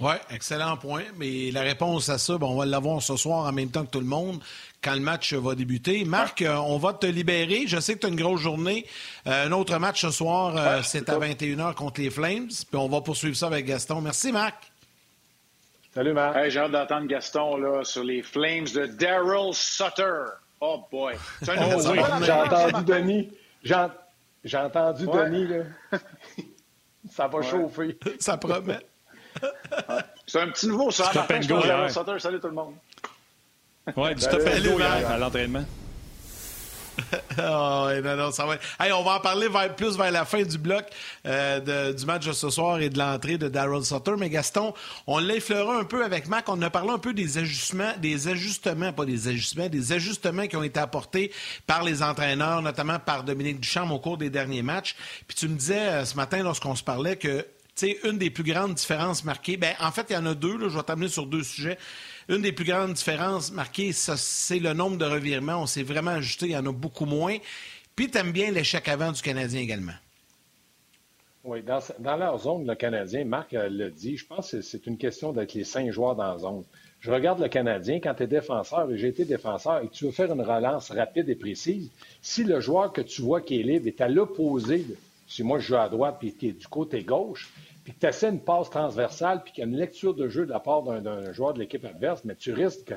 Oui, excellent point. Mais la réponse à ça, on va l'avoir ce soir en même temps que tout le monde, quand le match va débuter. Marc, euh, on va te libérer. Je sais que tu as une grosse journée. Euh, un autre match ce soir, euh, c'est à 21h contre les Flames. Puis on va poursuivre ça avec Gaston. Merci, Marc. Salut, Marc. J'ai hâte d'entendre Gaston là, sur les Flames de Daryl Sutter. Oh boy. Oh, J'ai entendu Denis. J'ai entendu Denis. Là. Ça va chauffer. Ça promet. C'est un petit nouveau, ça. Stop and go, Salut tout le monde. Ouais, du stop and go à l'entraînement. oh, non, non, ça va hey, on va en parler vers, plus vers la fin du bloc euh, du match de ce soir et de l'entrée de Daryl Sutter. Mais Gaston, on l'a effleuré un peu avec Mac. On a parlé un peu des ajustements, des ajustements, pas des ajustements, des ajustements qui ont été apportés par les entraîneurs, notamment par Dominique Duchamp au cours des derniers matchs. Puis tu me disais euh, ce matin, lorsqu'on se parlait, que sais, une des plus grandes différences marquées, ben, en fait, il y en a deux, là, je vais t'amener sur deux sujets. Une des plus grandes différences marquées, c'est le nombre de revirements. On s'est vraiment ajusté, il y en a beaucoup moins. Puis, tu aimes bien l'échec avant du Canadien également. Oui, dans, leur zone, le Canadien, Marc euh, l'a dit, je pense que c'est une question d'être les cinq joueurs dans la zone. Je regarde le Canadien, quand tu es défenseur, et j'ai été défenseur, et tu veux faire une relance rapide et précise, si le joueur que tu vois qui est libre est à l'opposé, si moi je joue à droite puis qui est du côté gauche, puis que tu essaies une passe transversale, puis qu'il y a une lecture de jeu de la part d'un joueur de l'équipe adverse, mais tu risques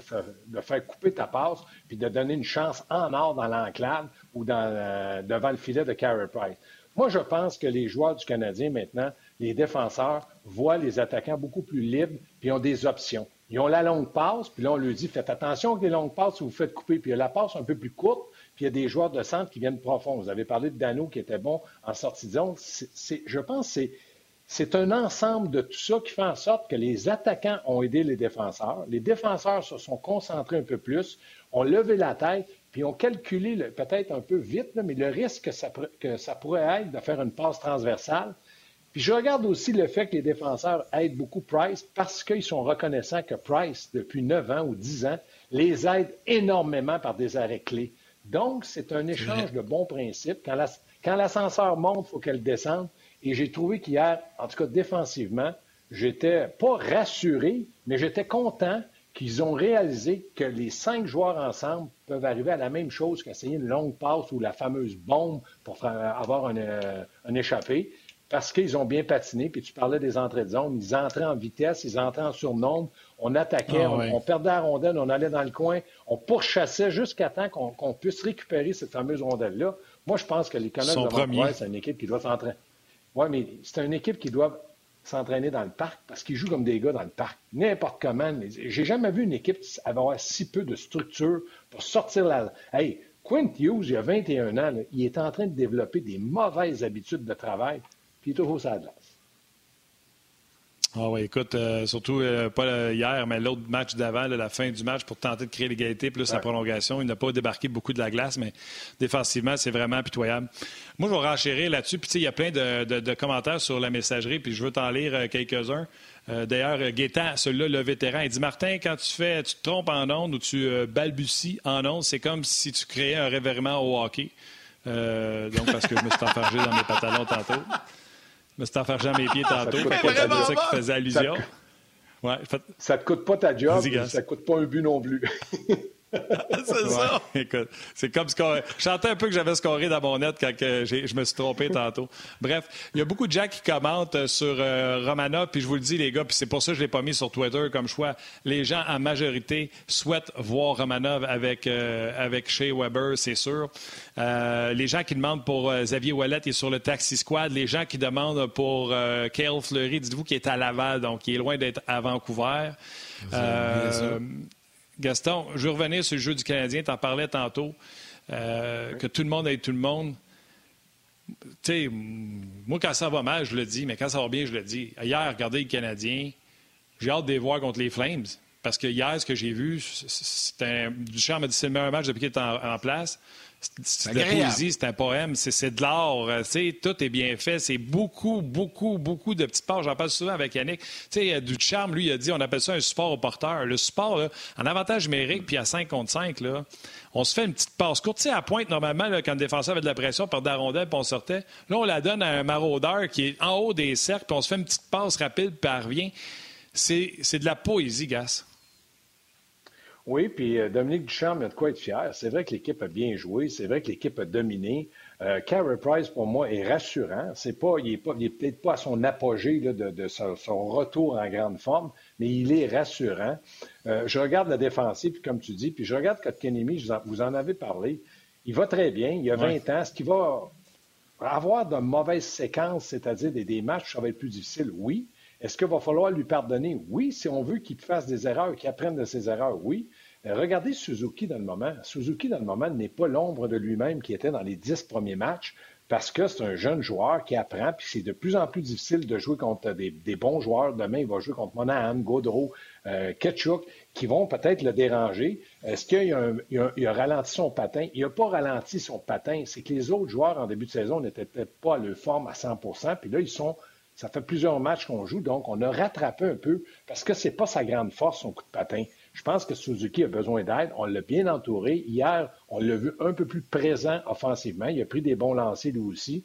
de faire couper ta passe, puis de donner une chance en or dans l'enclave ou dans, euh, devant le filet de Carey Price. Moi, je pense que les joueurs du Canadien maintenant, les défenseurs, voient les attaquants beaucoup plus libres, puis ont des options. Ils ont la longue passe, puis là, on leur dit faites attention avec les longues passes si vous faites couper. Puis il y a la passe un peu plus courte, puis il y a des joueurs de centre qui viennent profond. Vous avez parlé de Dano qui était bon en sortie de zone. je pense que c'est un ensemble de tout ça qui fait en sorte que les attaquants ont aidé les défenseurs. Les défenseurs se sont concentrés un peu plus, ont levé la tête, puis ont calculé peut-être un peu vite, mais le risque que ça, que ça, pourrait être de faire une passe transversale. Puis je regarde aussi le fait que les défenseurs aident beaucoup Price parce qu'ils sont reconnaissants que Price, depuis 9 ans ou 10 ans, les aide énormément par des arrêts clés. Donc, c'est un échange de bons principes. Quand l'ascenseur monte, il faut qu'elle descende. Et j'ai trouvé qu'hier, en tout cas défensivement, j'étais pas rassuré, mais j'étais content qu'ils ont réalisé que les cinq joueurs ensemble peuvent arriver à la même chose qu'essayer une longue passe ou la fameuse bombe pour avoir un, euh, un échappé, parce qu'ils ont bien patiné. Puis tu parlais des entrées de zone, ils entraient en vitesse, ils entraient en surnombre, on attaquait, ah on, perdait la rondelle, on allait dans le coin, on pourchassait jusqu'à temps qu'on puisse récupérer cette fameuse rondelle-là. Moi, je pense que les Canucks de Vancouver, c'est une équipe qui doit s'entraîner. Oui, mais c'est une équipe qui doit s'entraîner dans le parc parce qu'ils jouent comme des gars dans le parc. N'importe comment. J'ai jamais vu une équipe avoir si peu de structure pour sortir la. Hey, Quint Hughes, il y a 21 ans, il est en train de développer des mauvaises habitudes de travail, puis il est toujours ça ah oui, écoute, euh, surtout euh, pas hier, mais l'autre match d'avant, la fin du match pour tenter de créer l'égalité plus la prolongation. Il n'a pas débarqué beaucoup de la glace, mais défensivement, c'est vraiment pitoyable. Moi, je vais renchérir là-dessus. Puis, il y a plein de, commentaires sur la messagerie, puis je veux t'en lire euh, quelques-uns. D'ailleurs, Gaétan, celui-là, le vétéran, il dit Martin, quand tu fais, tu te trompes en ondes ou tu balbuties en ondes, c'est comme si tu créais un réveillement au hockey. donc, parce que je me suis enfargé dans mes pantalons tantôt. Me suis enfargé mes pieds tantôt. C'est ça qui faisait allusion. Ça, ouais, ça te coûte pas ta job, ça te coûte pas un but non plus. c'est ça. Écoute, c'est comme scorer. Je chantais un peu que j'avais scoré dans mon net quand je me suis trompé tantôt. Bref, il y a beaucoup de gens qui commentent euh, sur euh, Romana, puis je vous le dis, les gars, puis c'est pour ça que je ne l'ai pas mis sur Twitter comme choix. Les gens, en majorité, souhaitent voir Romanov avec, euh, avec Shea Weber, c'est sûr. les gens qui demandent pour Xavier Wallet, il est sur le Taxi Squad. Les gens qui demandent pour Kale Fleury, dites-vous qu'il est à Laval, donc il est loin d'être à Vancouver. Gaston, je veux revenir sur le jeu du Canadien. Tu en parlais tantôt, euh, que tout le monde aide tout le monde. Tu sais, moi, quand ça va mal, je le dis, mais quand ça va bien, je le dis. Hier, regardez le Canadien, j'ai hâte de les voir contre les Flames. Parce que hier, ce que j'ai vu, c'était Duchamp m'a dit c'est le meilleur match depuis qu'il est en place. C'est de la poésie, c'est un poème, c'est de l'art, euh, tout est bien fait. C'est beaucoup, beaucoup, beaucoup de petites pages. J'en parle souvent avec Yannick. Tu sais, du charme, lui, il a dit, on appelle ça un support au porteur. Le support, en avantage numérique, puis à 5 contre 5, là, on se fait une petite passe courte. Tu sais, à pointe, normalement, quand le défenseur avait de la pression, par la rondelle, puis on sortait. Là, on la donne à un maraudeur qui est en haut des cercles, puis on se fait une petite passe rapide, puis elle revient. C'est de la poésie, Gas. Oui, puis euh, Dominique Duchamp a de quoi être fier. C'est vrai que l'équipe a bien joué, c'est vrai que l'équipe a dominé. Euh, Carey Price, pour moi, est rassurant. C'est pas, il n'est peut-être pas à son apogée de, son, retour en grande forme, mais il est rassurant. Euh, je regarde la défensive, puis comme tu dis, puis je regarde Kotkanemi, vous en avez parlé. Il va très bien, il a 20 ans. Est-ce qu'il va avoir de mauvaises séquences, c'est-à-dire des, des matchs ça va être plus difficile? Oui. Est-ce qu'il va falloir lui pardonner? Oui, si on veut qu'il fasse des erreurs, qu'il apprenne de ses erreurs, oui. Euh, regardez Suzuki dans le moment. Suzuki dans le moment n'est pas l'ombre de lui-même qui était dans les dix premiers matchs parce que c'est un jeune joueur qui apprend, puis c'est de plus en plus difficile de jouer contre des, bons joueurs. Demain, il va jouer contre Monahan, Gaudreau, euh, Ketchuk, qui vont peut-être le déranger. Est-ce qu'il a, ralenti son patin? Il n'a pas ralenti son patin. C'est que les autres joueurs en début de saison n'étaient peut-être pas à leur forme à 100% puis là, ils sont ça fait plusieurs matchs qu'on joue, donc on a rattrapé un peu parce que c'est pas sa grande force, son coup de patin. Je pense que Suzuki a besoin d'aide. On l'a bien entouré. Hier, on l'a vu un peu plus présent offensivement. Il a pris des bons lancers lui aussi.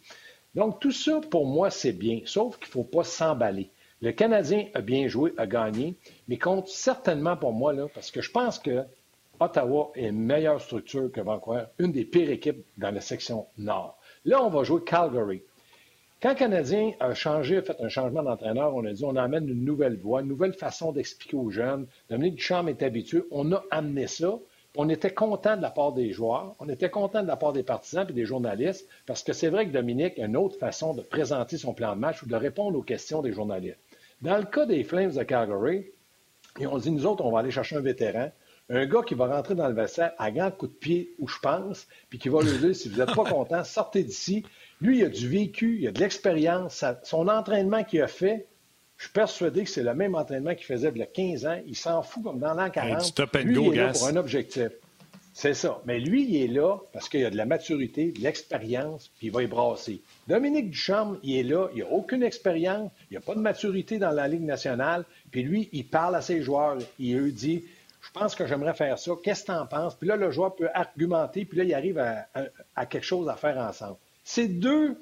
Donc, tout ça, pour moi, c'est bien, sauf qu'il ne faut pas s'emballer. Le Canadien a bien joué, a gagné, mais compte certainement pour moi, là, parce que je pense que Ottawa est une meilleure structure que Vancouver, une des pires équipes dans la section nord. Là, on va jouer Calgary. Quand le Canadien a changé, a fait un changement d'entraîneur, on a dit on amène une nouvelle voie, une nouvelle façon d'expliquer aux jeunes. Dominique Duchamp est habitué. On a amené ça. On était content de la part des joueurs, on était content de la part des partisans et des journalistes, parce que c'est vrai que Dominique a une autre façon de présenter son plan de match ou de répondre aux questions des journalistes. Dans le cas des Flames de Calgary, et on dit, nous autres, on va aller chercher un vétéran, un gars qui va rentrer dans le vestiaire à grand coup de pied où je pense, puis qui va lui dire, si vous n'êtes pas content, sortez d'ici, lui, il a du vécu, il a de l'expérience. Son entraînement qu'il a fait, je suis persuadé que c'est le même entraînement qu'il faisait il y a 15 ans. Il s'en fout comme dans l'an 40. lui, il est là pour un objectif. C'est ça. Mais lui, il est là parce qu'il a de la maturité, de l'expérience, puis il va y brasser. Dominique Ducharme, il est là, il n'a aucune expérience, il n'a pas de maturité dans la Ligue nationale, puis lui, il parle à ses joueurs, il eux dit Je pense que j'aimerais faire ça, qu'est-ce que tu en penses Puis là, le joueur peut argumenter, puis là, il arrive à quelque chose à faire ensemble. C'est deux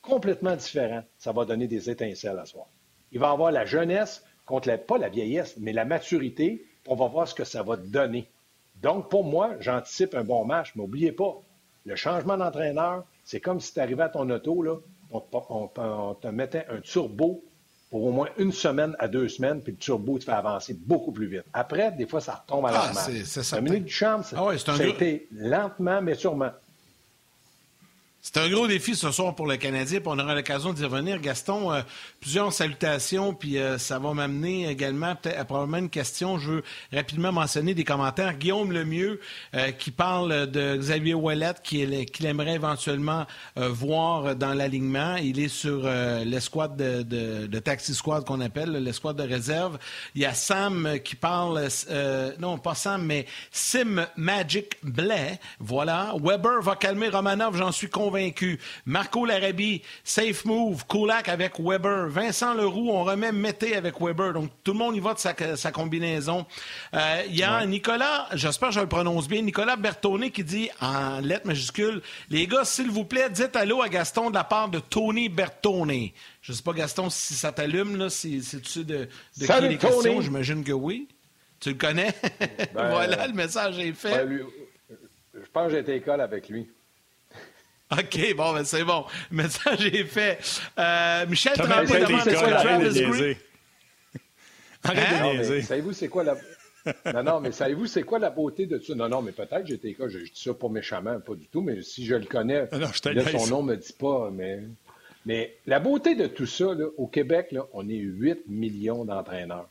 complètement différent, ça va donner des étincelles à soi. Il va avoir la jeunesse contre la, pas la vieillesse, mais la maturité. On va voir ce que ça va donner. Donc, pour moi, j'anticipe un bon match, mais n'oubliez pas, le changement d'entraîneur, c'est comme si tu arrivais à ton auto, là, on, te mettait un turbo pour au moins une semaine à deux semaines, puis le turbo te fait avancer beaucoup plus vite. Après, des fois, ça retombe à ah, c'est Dominique Duchamp, ah ça a été lentement, mais sûrement. C'est un gros défi ce soir pour le Canadien, puis on aura l'occasion d'y revenir. Gaston, euh, plusieurs salutations, puis euh, ça va m'amener également à probablement une question. Je veux rapidement mentionner des commentaires. Guillaume Lemieux, euh, qui parle de Xavier Ouellet, qu'il aimerait éventuellement voir dans l'alignement. Il est sur l'escouade de, de, de, Taxi Squad qu'on appelle, l'escouade de réserve. Il y a Sam qui parle, non pas Sam, mais Sim Magic Blais. Voilà. Weber va calmer Romanov, j'en suis convaincu Marco Larabie, safe move. Kulak avec Weber. Vincent Leroux, on remet Mété avec Weber. Donc, tout le monde y va de sa, combinaison. Euh, il y a Nicolas, j'espère que je le prononce bien, Nicolas Bertone qui dit en lettres majuscules Les gars, s'il vous plaît, dites allô à Gaston de la part de Tony Bertone. Je ne sais pas, Gaston, si ça t'allume, là, si, tu de, de qui les questions? J'imagine que oui. Tu le connais? Ben, voilà, le message est fait. Ben, je pense que j'ai été école avec lui. OK, bon, ben c'est bon. Le message est fait. Euh, Michel Tremblay demande c'est quoi Travis Green. Arrête de hein? Savez-vous c'est quoi la... non, non, mais savez-vous c'est quoi la beauté de ça? Non, non, mais peut-être j'ai été cas, je, dis ça pas méchamment, pas du tout, mais si je le connais, non, là, son nom me dit pas, mais... Mais la beauté de tout ça, là, au Québec, là, on est 8 millions d'entraîneurs.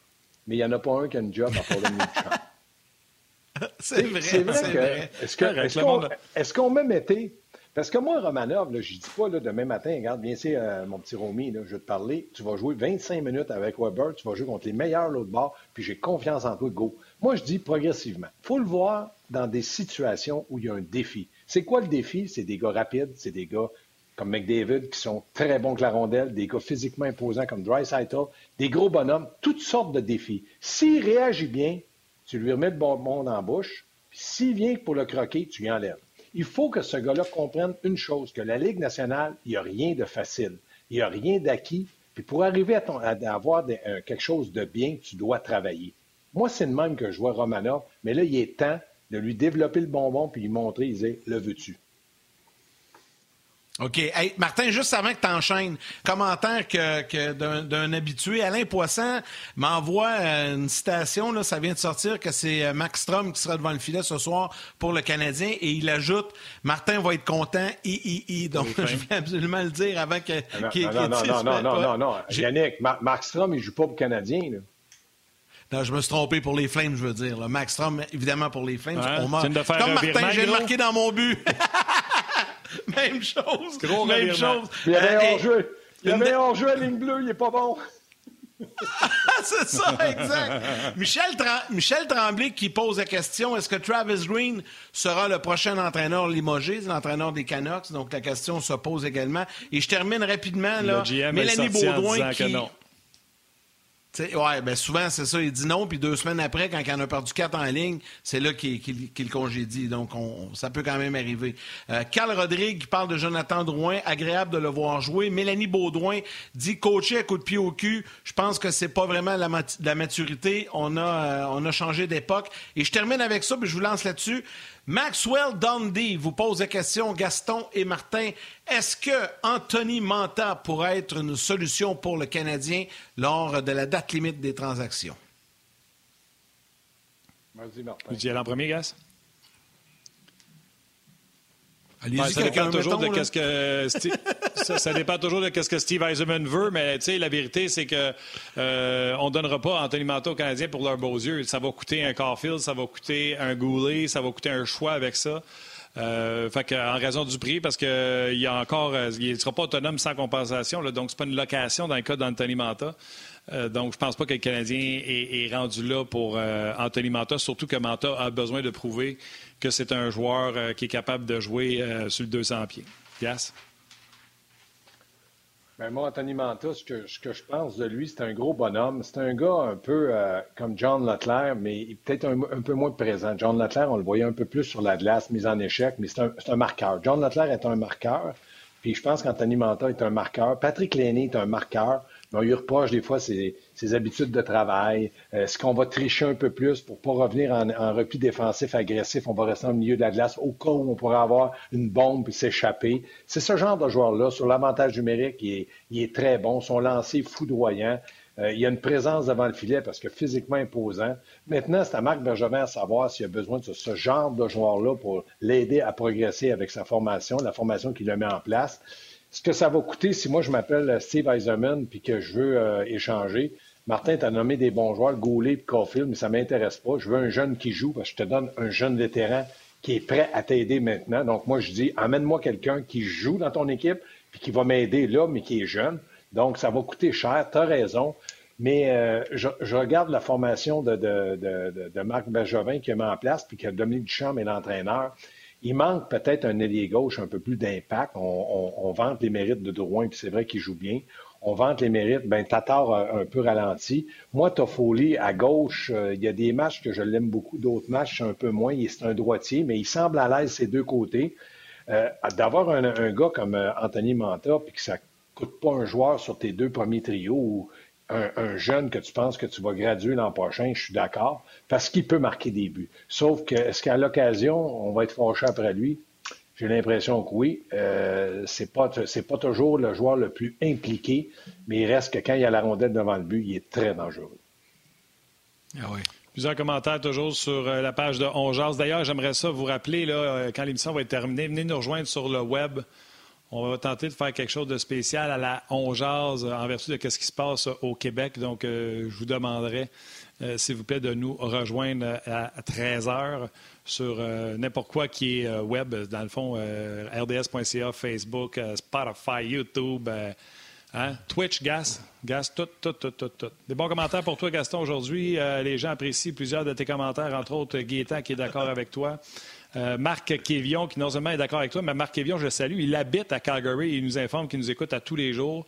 Mais il n'y en a pas un qui a une job à part le C'est vrai, c'est vrai. Est-ce qu'on est met Mété parce que moi, Romanov, je ne dis pas là, demain matin, regarde, viens ici, euh, mon petit Romy, là, je vais te parler. Tu vas jouer 25 minutes avec Weber, tu vas jouer contre les meilleurs l'autre bord, puis j'ai confiance en toi, go. Moi, je dis progressivement. Il faut le voir dans des situations où il y a un défi. C'est quoi le défi? C'est des gars rapides, c'est des gars comme McDavid qui sont très bons que la rondelle, des gars physiquement imposants comme Dreisaitl, des gros bonhommes, toutes sortes de défis. S'il réagit bien, tu lui remets le bonbon dans la bouche, puis s'il vient pour le croquer, tu lui enlèves. Il faut que ce gars-là comprenne une chose, que la Ligue nationale, il n'y a rien de facile. Il n'y a rien d'acquis. Puis pour arriver à, avoir euh, quelque chose de bien, tu dois travailler. Moi, c'est le même que je vois Romanov, mais là, il est temps de lui développer le bonbon puis lui montrer, il dit, le veux-tu? OK. Hey, Martin, juste avant que tu enchaînes, commentaire que, d'un habitué, Alain Poisson m'envoie euh, une citation, là, ça vient de sortir, que c'est euh, Max Strom qui sera devant le filet ce soir pour le Canadien, et il ajoute Martin va être content, i, i, Donc, je vais absolument le dire avant que, ah, qu'il non, non, non, non, non, non, non, Yannick, Max Strom, il joue pas pour le Canadien, là. Non, je me suis trompé pour les Flames, je veux dire. Max Strom, évidemment, pour les Flames. Comme Martin, j'ai marqué dans mon but. Même chose. Gros même chose. Il y avait un hors-jeu. Il y avait hors-jeu à ligne bleue, il est pas bon. c'est ça, exact. Michel, Michel, Tremblay qui pose la question est-ce que Travis Green sera le prochain entraîneur limogé, l'entraîneur des Canucks? Donc la question se pose également. Et je termine rapidement. Là, Mélanie Baudouin qui. Oui, ben souvent, c'est ça. Il dit non, puis deux semaines après, quand il en a perdu quatre en ligne, c'est là qu'il le congédie. Donc, ça peut quand même arriver. Euh, Carl Rodrigue parle de Jonathan Drouin, agréable de le voir jouer. Mélanie Baudouin dit coacher à coup de pied au cul. Je pense que c'est pas vraiment la, la maturité. On a, euh, on a changé d'époque. Et je termine avec ça, puis je vous lance là-dessus. Maxwell Dundee vous pose la question, Gaston et Martin. Est-ce que Anthony Manta pourrait être une solution pour le Canadien lors de la date limite des transactions? Vas-y, Martin. Vous y aller en premier, Gas? Ça, dépend toujours de qu'est-ce que Steve, ça, dépend toujours de ce que Steve Eisenman veut, mais la vérité, c'est que euh, on donnera pas Anthony Manta aux Canadiens pour leurs beaux yeux. Ça va coûter un Caulfield, ça va coûter un Goulet, ça va coûter un choix avec ça. Euh, fait en raison du prix, parce qu'il y a encore, euh, il ne sera pas autonome sans compensation, là, donc c'est pas une location dans le cas d'Anthony Manta. Euh, donc, je pense pas que le Canadien est, est rendu là pour Anthony Manta, surtout que Manta a besoin de prouver que c'est un joueur euh, qui est capable de jouer euh, sur le 200 pieds. Yes? Ben moi, Anthony Manta, ce que, je pense de lui, c'est un gros bonhomme. C'est un gars un peu euh, comme John Leclerc, mais peut-être un, peu moins présent. John Leclerc, on le voyait un peu plus sur la glace, mise en échec, mais c'est un, marqueur. John Leclerc est un marqueur. Puis je pense qu'Anthony Manta est un marqueur. Patrick Lenné est un marqueur. On lui reproche des fois ses, habitudes de travail. Est-ce qu'on va tricher un peu plus pour pas revenir en, repli défensif agressif? On va rester au milieu de la glace au cas où on pourrait avoir une bombe et s'échapper. C'est ce genre de joueur-là. Sur l'avantage numérique, il est, il est, très bon. Son lancer foudroyant. Euh, il y a une présence devant le filet parce que physiquement imposant. Maintenant, c'est à Marc Bergevin à savoir s'il a besoin de ce, genre de joueur-là pour l'aider à progresser avec sa formation, la formation qu'il a mis en place. Ce que ça va coûter si moi je m'appelle Steve Eiserman puis que je veux euh, échanger, Martin, tu nommé des bons joueurs, Goulet et Caulfield, mais ça ne m'intéresse pas. Je veux un jeune qui joue parce que je te donne un jeune vétéran qui est prêt à t'aider maintenant. Donc, moi, je dis, amène-moi quelqu'un qui joue dans ton équipe puis qui va m'aider là, mais qui est jeune. Donc, ça va coûter cher, tu as raison. Mais euh, je, regarde la formation de, de, Marc Bergevin qui a mis en place, puis que Dominique Duchamp est l'entraîneur. Il manque peut-être un ailier gauche un peu plus d'impact. On, vante les mérites de Drouin, puis c'est vrai qu'il joue bien. On vante les mérites. Ben, Tatar un peu ralenti. Moi, Toffoli, à gauche, euh, il y a des matchs que je l'aime beaucoup, d'autres matchs un peu moins. C'est un droitier, mais il semble à l'aise ces deux côtés. Euh, d'avoir un, un, gars comme Anthony Manta, puis que ça coûte pas un joueur sur tes deux premiers trios ou un, jeune que tu penses que tu vas graduer l'an prochain, je suis d'accord, parce qu'il peut marquer des buts. Sauf que, est-ce qu'à l'occasion, on va être fâché après lui? J'ai l'impression que oui. Euh, c'est pas c'est pas toujours le joueur le plus impliqué, mais il reste que quand il y a la rondelle devant le but, il est très dangereux. Ah oui. Plusieurs commentaires toujours sur euh, la page de Ongeas. D'ailleurs, j'aimerais ça vous rappeler, là, euh, quand l'émission va être terminée, venez nous rejoindre sur le web. On va tenter de faire quelque chose de spécial à la On en vertu de ce qui se passe au Québec. Donc, euh, je vous demanderai, euh, s'il vous plaît, de nous rejoindre à 13 heures sur euh, n'importe quoi qui est web, dans le fond, rds.ca, Facebook, Spotify, YouTube, hein, Twitch, Gas, Gas, tout, tout, tout, tout, tout. Des bons commentaires pour toi, Gaston, aujourd'hui. les gens apprécient plusieurs de tes commentaires, entre autres Gaétan qui est d'accord avec toi. Euh, Marc Kévion, qui non seulement est d'accord avec toi, mais Marc Kévion, je le salue, il habite à Calgary et il nous informe qu'il nous écoute à tous les jours.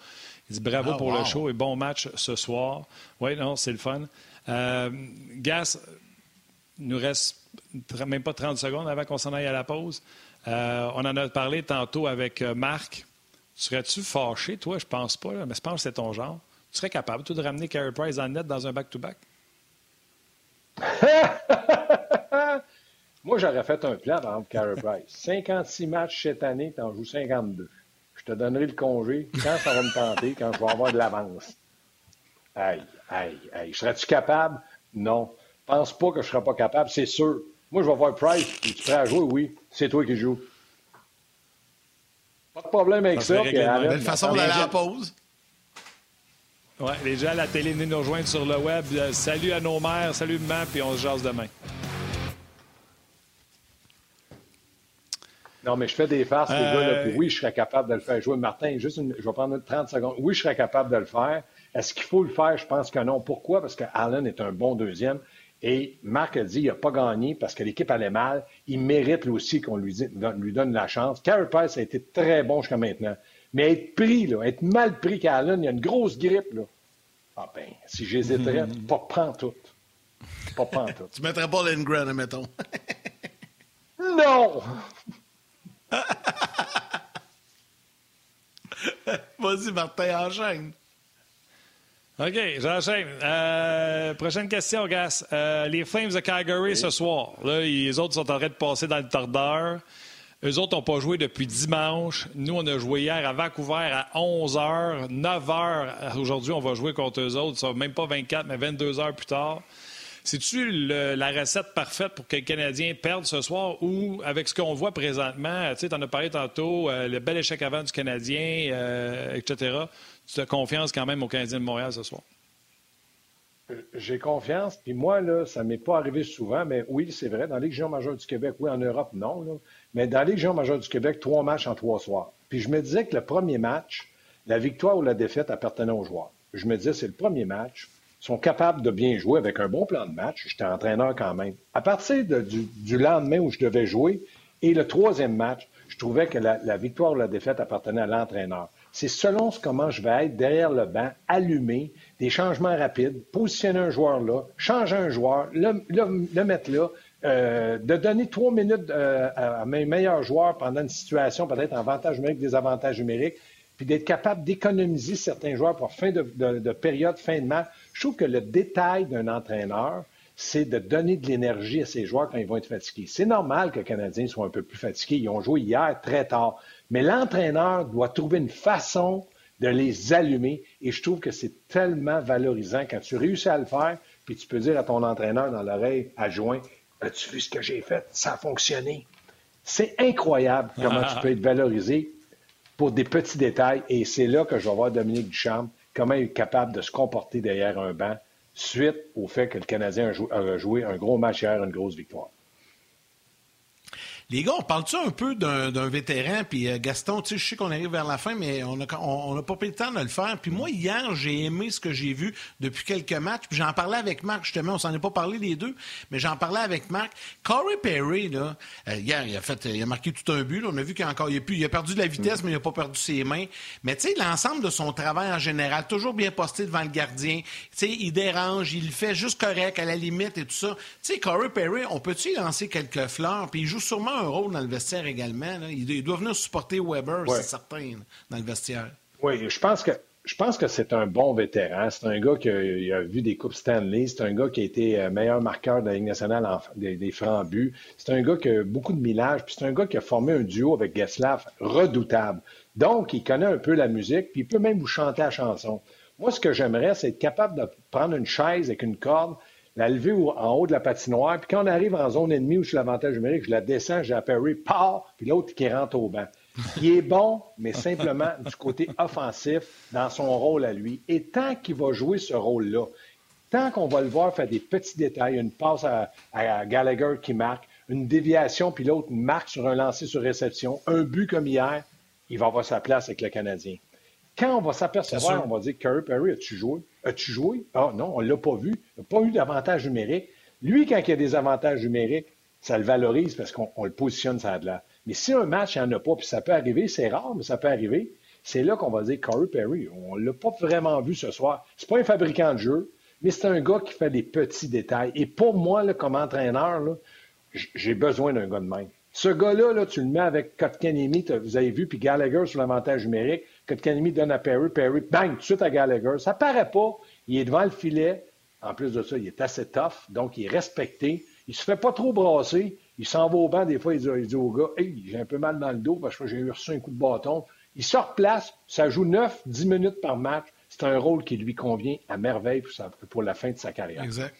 Il dit bravo ah, pour le show et bon match ce soir. Oui, non, c'est le fun. Euh, Gas, il nous reste même pas 30 secondes avant qu'on s'en aille à la pause. Euh, on en a parlé tantôt avec Marc. Serais-tu fâché, toi? Je pense pas, mais je pense que c'est ton genre. Tu serais capable, toi, de ramener Carey Price en net dans un back-to-back? Moi, j'aurais fait un plan, par exemple, Carey Price. 56 matchs cette année, tu en joues 52. Je te donnerai le congé quand ça va me tenter, quand je vais avoir de l'avance. Aïe, aïe, aïe. Serais-tu capable? Non. Pense pas que je ne serais pas capable, c'est sûr. Moi, je vais voir Price. Tu es prêt à jouer? Oui. C'est toi qui joues. Pas de problème avec ça. Puis, belle façon d'aller à la pause. Oui, les gens à la télé, venez nous rejoindre sur le web. Euh, salut à nos mères, salut maman, puis on se jase demain. Non, mais je fais des farces, les gars. Là, puis oui, je serais capable de le faire jouer. Martin, juste je vais prendre 30 secondes. Oui, je serais capable de le faire. Est-ce qu'il faut le faire? Je pense que non. Pourquoi? Parce que Allen est un bon deuxième. Et Marc a dit qu'il n'a pas gagné parce que l'équipe allait mal. Il mérite lui aussi qu'on lui, lui, donne la chance. Carey Price a été très bon jusqu'à maintenant. Mais être pris, là, être mal pris qu'Allen, il y a une grosse grippe. Là. Ah ben, si j'hésiterais, pas prendre tout. Pas prendre tout. tu mettrais pas Lindgren, mettons. non! Vas-y, Martin, enchaîne. OK, j'enchaîne. Euh, prochaine question, Gas. Euh, les Flames de Calgary ce soir. Là, les autres sont en train de passer dans le tordeur. Eux autres n'ont pas joué depuis dimanche. Nous, on a joué hier à Vancouver à 11h, 9h. Aujourd'hui, on va jouer contre eux autres. Ça va même pas 24, mais 22 heures plus tard. C'est-tu la recette parfaite pour que les Canadiens perdent ce soir ou, avec ce qu'on voit présentement, tu en as parlé tantôt, euh, le bel échec avant du Canadien, euh, etc., tu as confiance quand même aux Canadiens de Montréal ce soir? J'ai confiance. Puis moi, là, ça ne m'est pas arrivé souvent, mais oui, c'est vrai. Dans Légion majeure du Québec, oui, en Europe, non. Mais dans Légion majeure du Québec, trois matchs en trois soirs. Puis je me disais que le premier match, la victoire ou la défaite appartenait aux joueurs. Je me disais, c'est le premier match sont capables de bien jouer avec un bon plan de match. J'étais entraîneur quand même. À partir du, lendemain où je devais jouer et le troisième match, je trouvais que la, victoire ou la défaite appartenait à l'entraîneur. C'est selon ce comment je vais être derrière le banc, allumé, des changements rapides, positionner un joueur là, changer un joueur, le, mettre là, euh, de donner trois minutes euh, à mes meilleurs joueurs pendant une situation peut-être avantage numérique, désavantage numérique, puis d'être capable d'économiser certains joueurs pour fin de, de, période, fin de match. Je trouve que le détail d'un entraîneur, c'est de donner de l'énergie à ses joueurs quand ils vont être fatigués. C'est normal que les Canadiens soient un peu plus fatigués. Ils ont joué hier très tard. Mais l'entraîneur doit trouver une façon de les allumer. Et je trouve que c'est tellement valorisant quand tu réussis à le faire, puis tu peux dire à ton entraîneur dans l'oreille adjoint As-tu vu ce que j'ai fait? Ça a fonctionné. C'est incroyable comment tu peux être valorisé pour des petits détails. Et c'est là que je vais voir Dominique Duchamp, comment il est capable de se comporter derrière un banc suite au fait que le Canadien a joué un gros match hier, une grosse victoire. Les gars, on parle-tu un peu d'un vétéran? Puis euh, Gaston, tu sais, je sais qu'on arrive vers la fin, mais on n'a on, pas pris le temps de le faire. Puis moi, hier, j'ai aimé ce que j'ai vu depuis quelques matchs. Puis j'en parlais avec Marc, justement. On s'en est pas parlé les deux, mais j'en parlais avec Marc. Corey Perry, là, euh, hier, il a fait, il a marqué tout un but. On a vu qu'il a il a, il a perdu de la vitesse, mais il n'a pas perdu ses mains. Mais tu sais, l'ensemble de son travail en général, toujours bien posté devant le gardien. Tu sais, il dérange, il le fait juste correct, à la limite et tout ça. Tu sais, Corey Perry, on peut-tu lancer quelques fleurs? Puis il joue sûrement un rôle dans le vestiaire également. Il, doit venir supporter Weber, c'est certain, dans le vestiaire. Oui, je pense que je pense que c'est un bon vétéran. C'est un gars qui a, vu des Coupes Stanley. C'est un gars qui a été euh, meilleur marqueur de la Ligue nationale des, francs buts. C'est un gars qui a beaucoup de millage. Puis c'est un gars qui a formé un duo avec Geslav redoutable. Donc, il connaît un peu la musique, puis il peut même vous chanter la chanson. Moi, ce que j'aimerais, c'est être capable de prendre une chaise avec une corde, la lever en haut de la patinoire, puis quand on arrive en zone ennemie où je suis l'avantage numérique, je la descends, j'ai Perry, part, puis l'autre qui rentre au banc. Qui est bon, mais simplement du côté offensif dans son rôle à lui. Et tant qu'il va jouer ce rôle-là, tant qu'on va le voir faire des petits détails, une passe à, à Gallagher qui marque, une déviation, puis l'autre marque sur un lancer sur réception, un but comme hier, il va avoir sa place avec le Canadien. Quand on va s'apercevoir, on va dire Curry Perry, as-tu joué? As-tu joué? Ah non, on ne l'a pas vu. Il n'a pas eu d'avantage numérique. Lui, quand il y a des avantages numériques, ça le valorise parce qu'on le positionne ça de là. Mais si un match, il n'y en a pas, puis ça peut arriver, c'est rare, mais ça peut arriver, c'est là qu'on va dire Corey Perry. On ne l'a pas vraiment vu ce soir. C'est pas un fabricant de jeu, mais c'est un gars qui fait des petits détails. Et pour moi, là, comme entraîneur, j'ai besoin d'un gars de même. Ce gars-là, là, tu le mets avec Kotkanemi, vous avez vu, puis Gallagher sur l'avantage numérique. Kotkanemi donne à Perry, Perry, bang, tout de suite à Gallagher. Ça paraît pas. Il est devant le filet. En plus de ça, il est assez tough, donc il est respecté. Il se fait pas trop brasser. Il s'en va au banc. Des fois, il dit, au gars, hey, j'ai un peu mal dans le dos parce que j'ai reçu un coup de bâton. Il sort place. Ça joue 9, 10 minutes par match. C'est un rôle qui lui convient à merveille pour, pour la fin de sa carrière. Exact.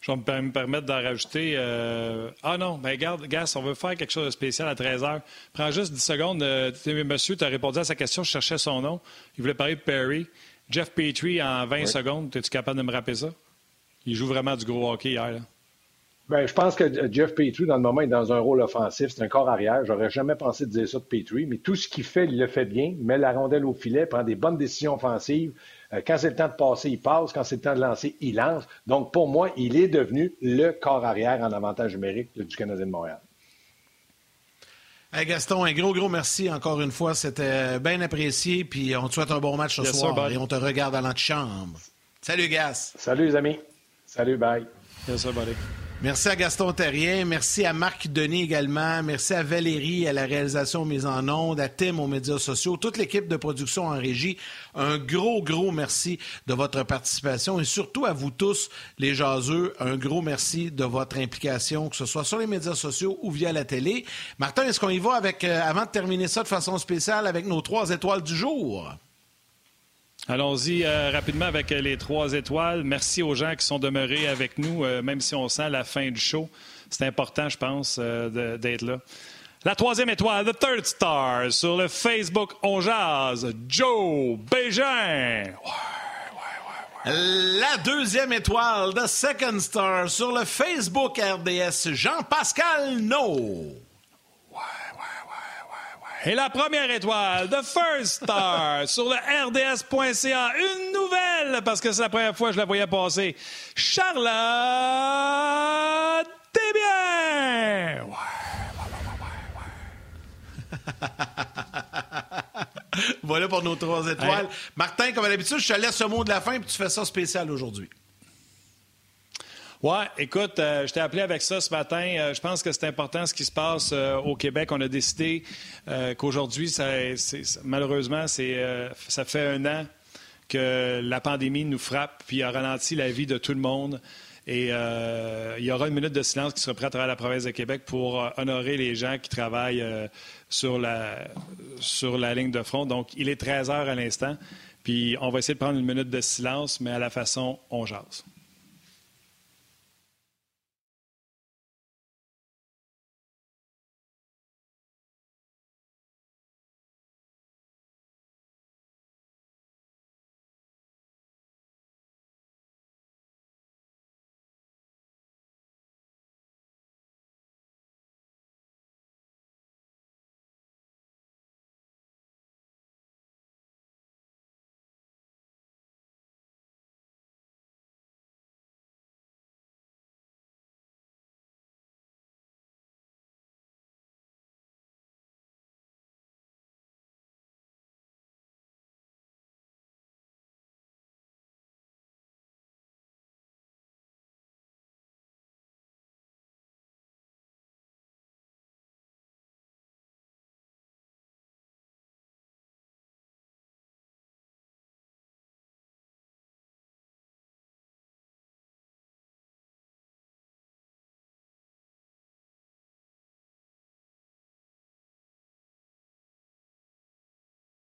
Je vais me permettre d'en rajouter. Euh, ah non, mais regarde, Gas, on veut faire quelque chose de spécial à 13 h. Prends juste 10 secondes. Euh, monsieur, tu as répondu à sa question, je cherchais son nom. Il voulait parler de Perry. Jeff Petrie en 20 secondes. Es-tu capable de me rappeler ça? Il joue vraiment du gros hockey hier. Ben, je pense que Jeff Petrie, dans le moment, est dans un rôle offensif. C'est un corps arrière. J'aurais jamais pensé de dire ça de Petrie, mais tout ce qu'il fait, il le fait bien. Il met la rondelle au filet, prend des bonnes décisions offensives. Euh, quand c'est le temps de passer, il passe. Quand c'est le temps de lancer, il lance. Donc, pour moi, il est devenu le corps arrière en avantage numérique du Canadien de Montréal. Hey Gaston, un gros, gros merci encore une fois. C'était bien apprécié. Puis on te souhaite un bon match ce soir et on te regarde à l'antichambre. Salut, Gas. Salut, les amis. Salut, bye. Yes, buddy. Merci à Gaston Terrien. Merci à Marc Denis également. Merci à Valérie à la réalisation mise en ondes, à Tim aux médias sociaux, toute l'équipe de production en régie. Un gros, gros merci de votre participation et surtout à vous tous, les jaseux, un gros merci de votre implication, que ce soit sur les médias sociaux ou via la télé. Martin, est-ce qu'on y va avec, euh, avant de terminer ça de façon spéciale, avec nos trois étoiles du jour? Allons-y euh, rapidement avec euh, les trois étoiles. Merci aux gens qui sont demeurés avec nous, euh, même si on sent la fin du show. C'est important, je pense, d'être là. La troisième étoile, The Third Star, sur le Facebook On Jazz, Joe Bégin. La deuxième étoile, The Second Star, sur le Facebook RDS, Jean-Pascal No. Et la première étoile, The First Star, sur le RDS.ca. Une nouvelle, parce que c'est la première fois que je la voyais passer. Charlotte Desbiens! Ouais, voilà pour nos trois étoiles. Martin, comme d'habitude, je te laisse ce mot de la fin, puis tu fais ça spécial aujourd'hui. Oui, écoute, je t'ai appelé avec ça ce matin. je pense que c'est important ce qui se passe au Québec. On a décidé qu'aujourd'hui, malheureusement, ça fait un an que la pandémie nous frappe puis a ralenti la vie de tout le monde. Et euh, il y aura une minute de silence qui sera prête à travers la province de Québec pour euh, honorer les gens qui travaillent euh, sur, la, sur la ligne de front. Donc, il est 13 heures à l'instant. Puis, on va essayer de prendre une minute de silence, mais à la façon, on jase.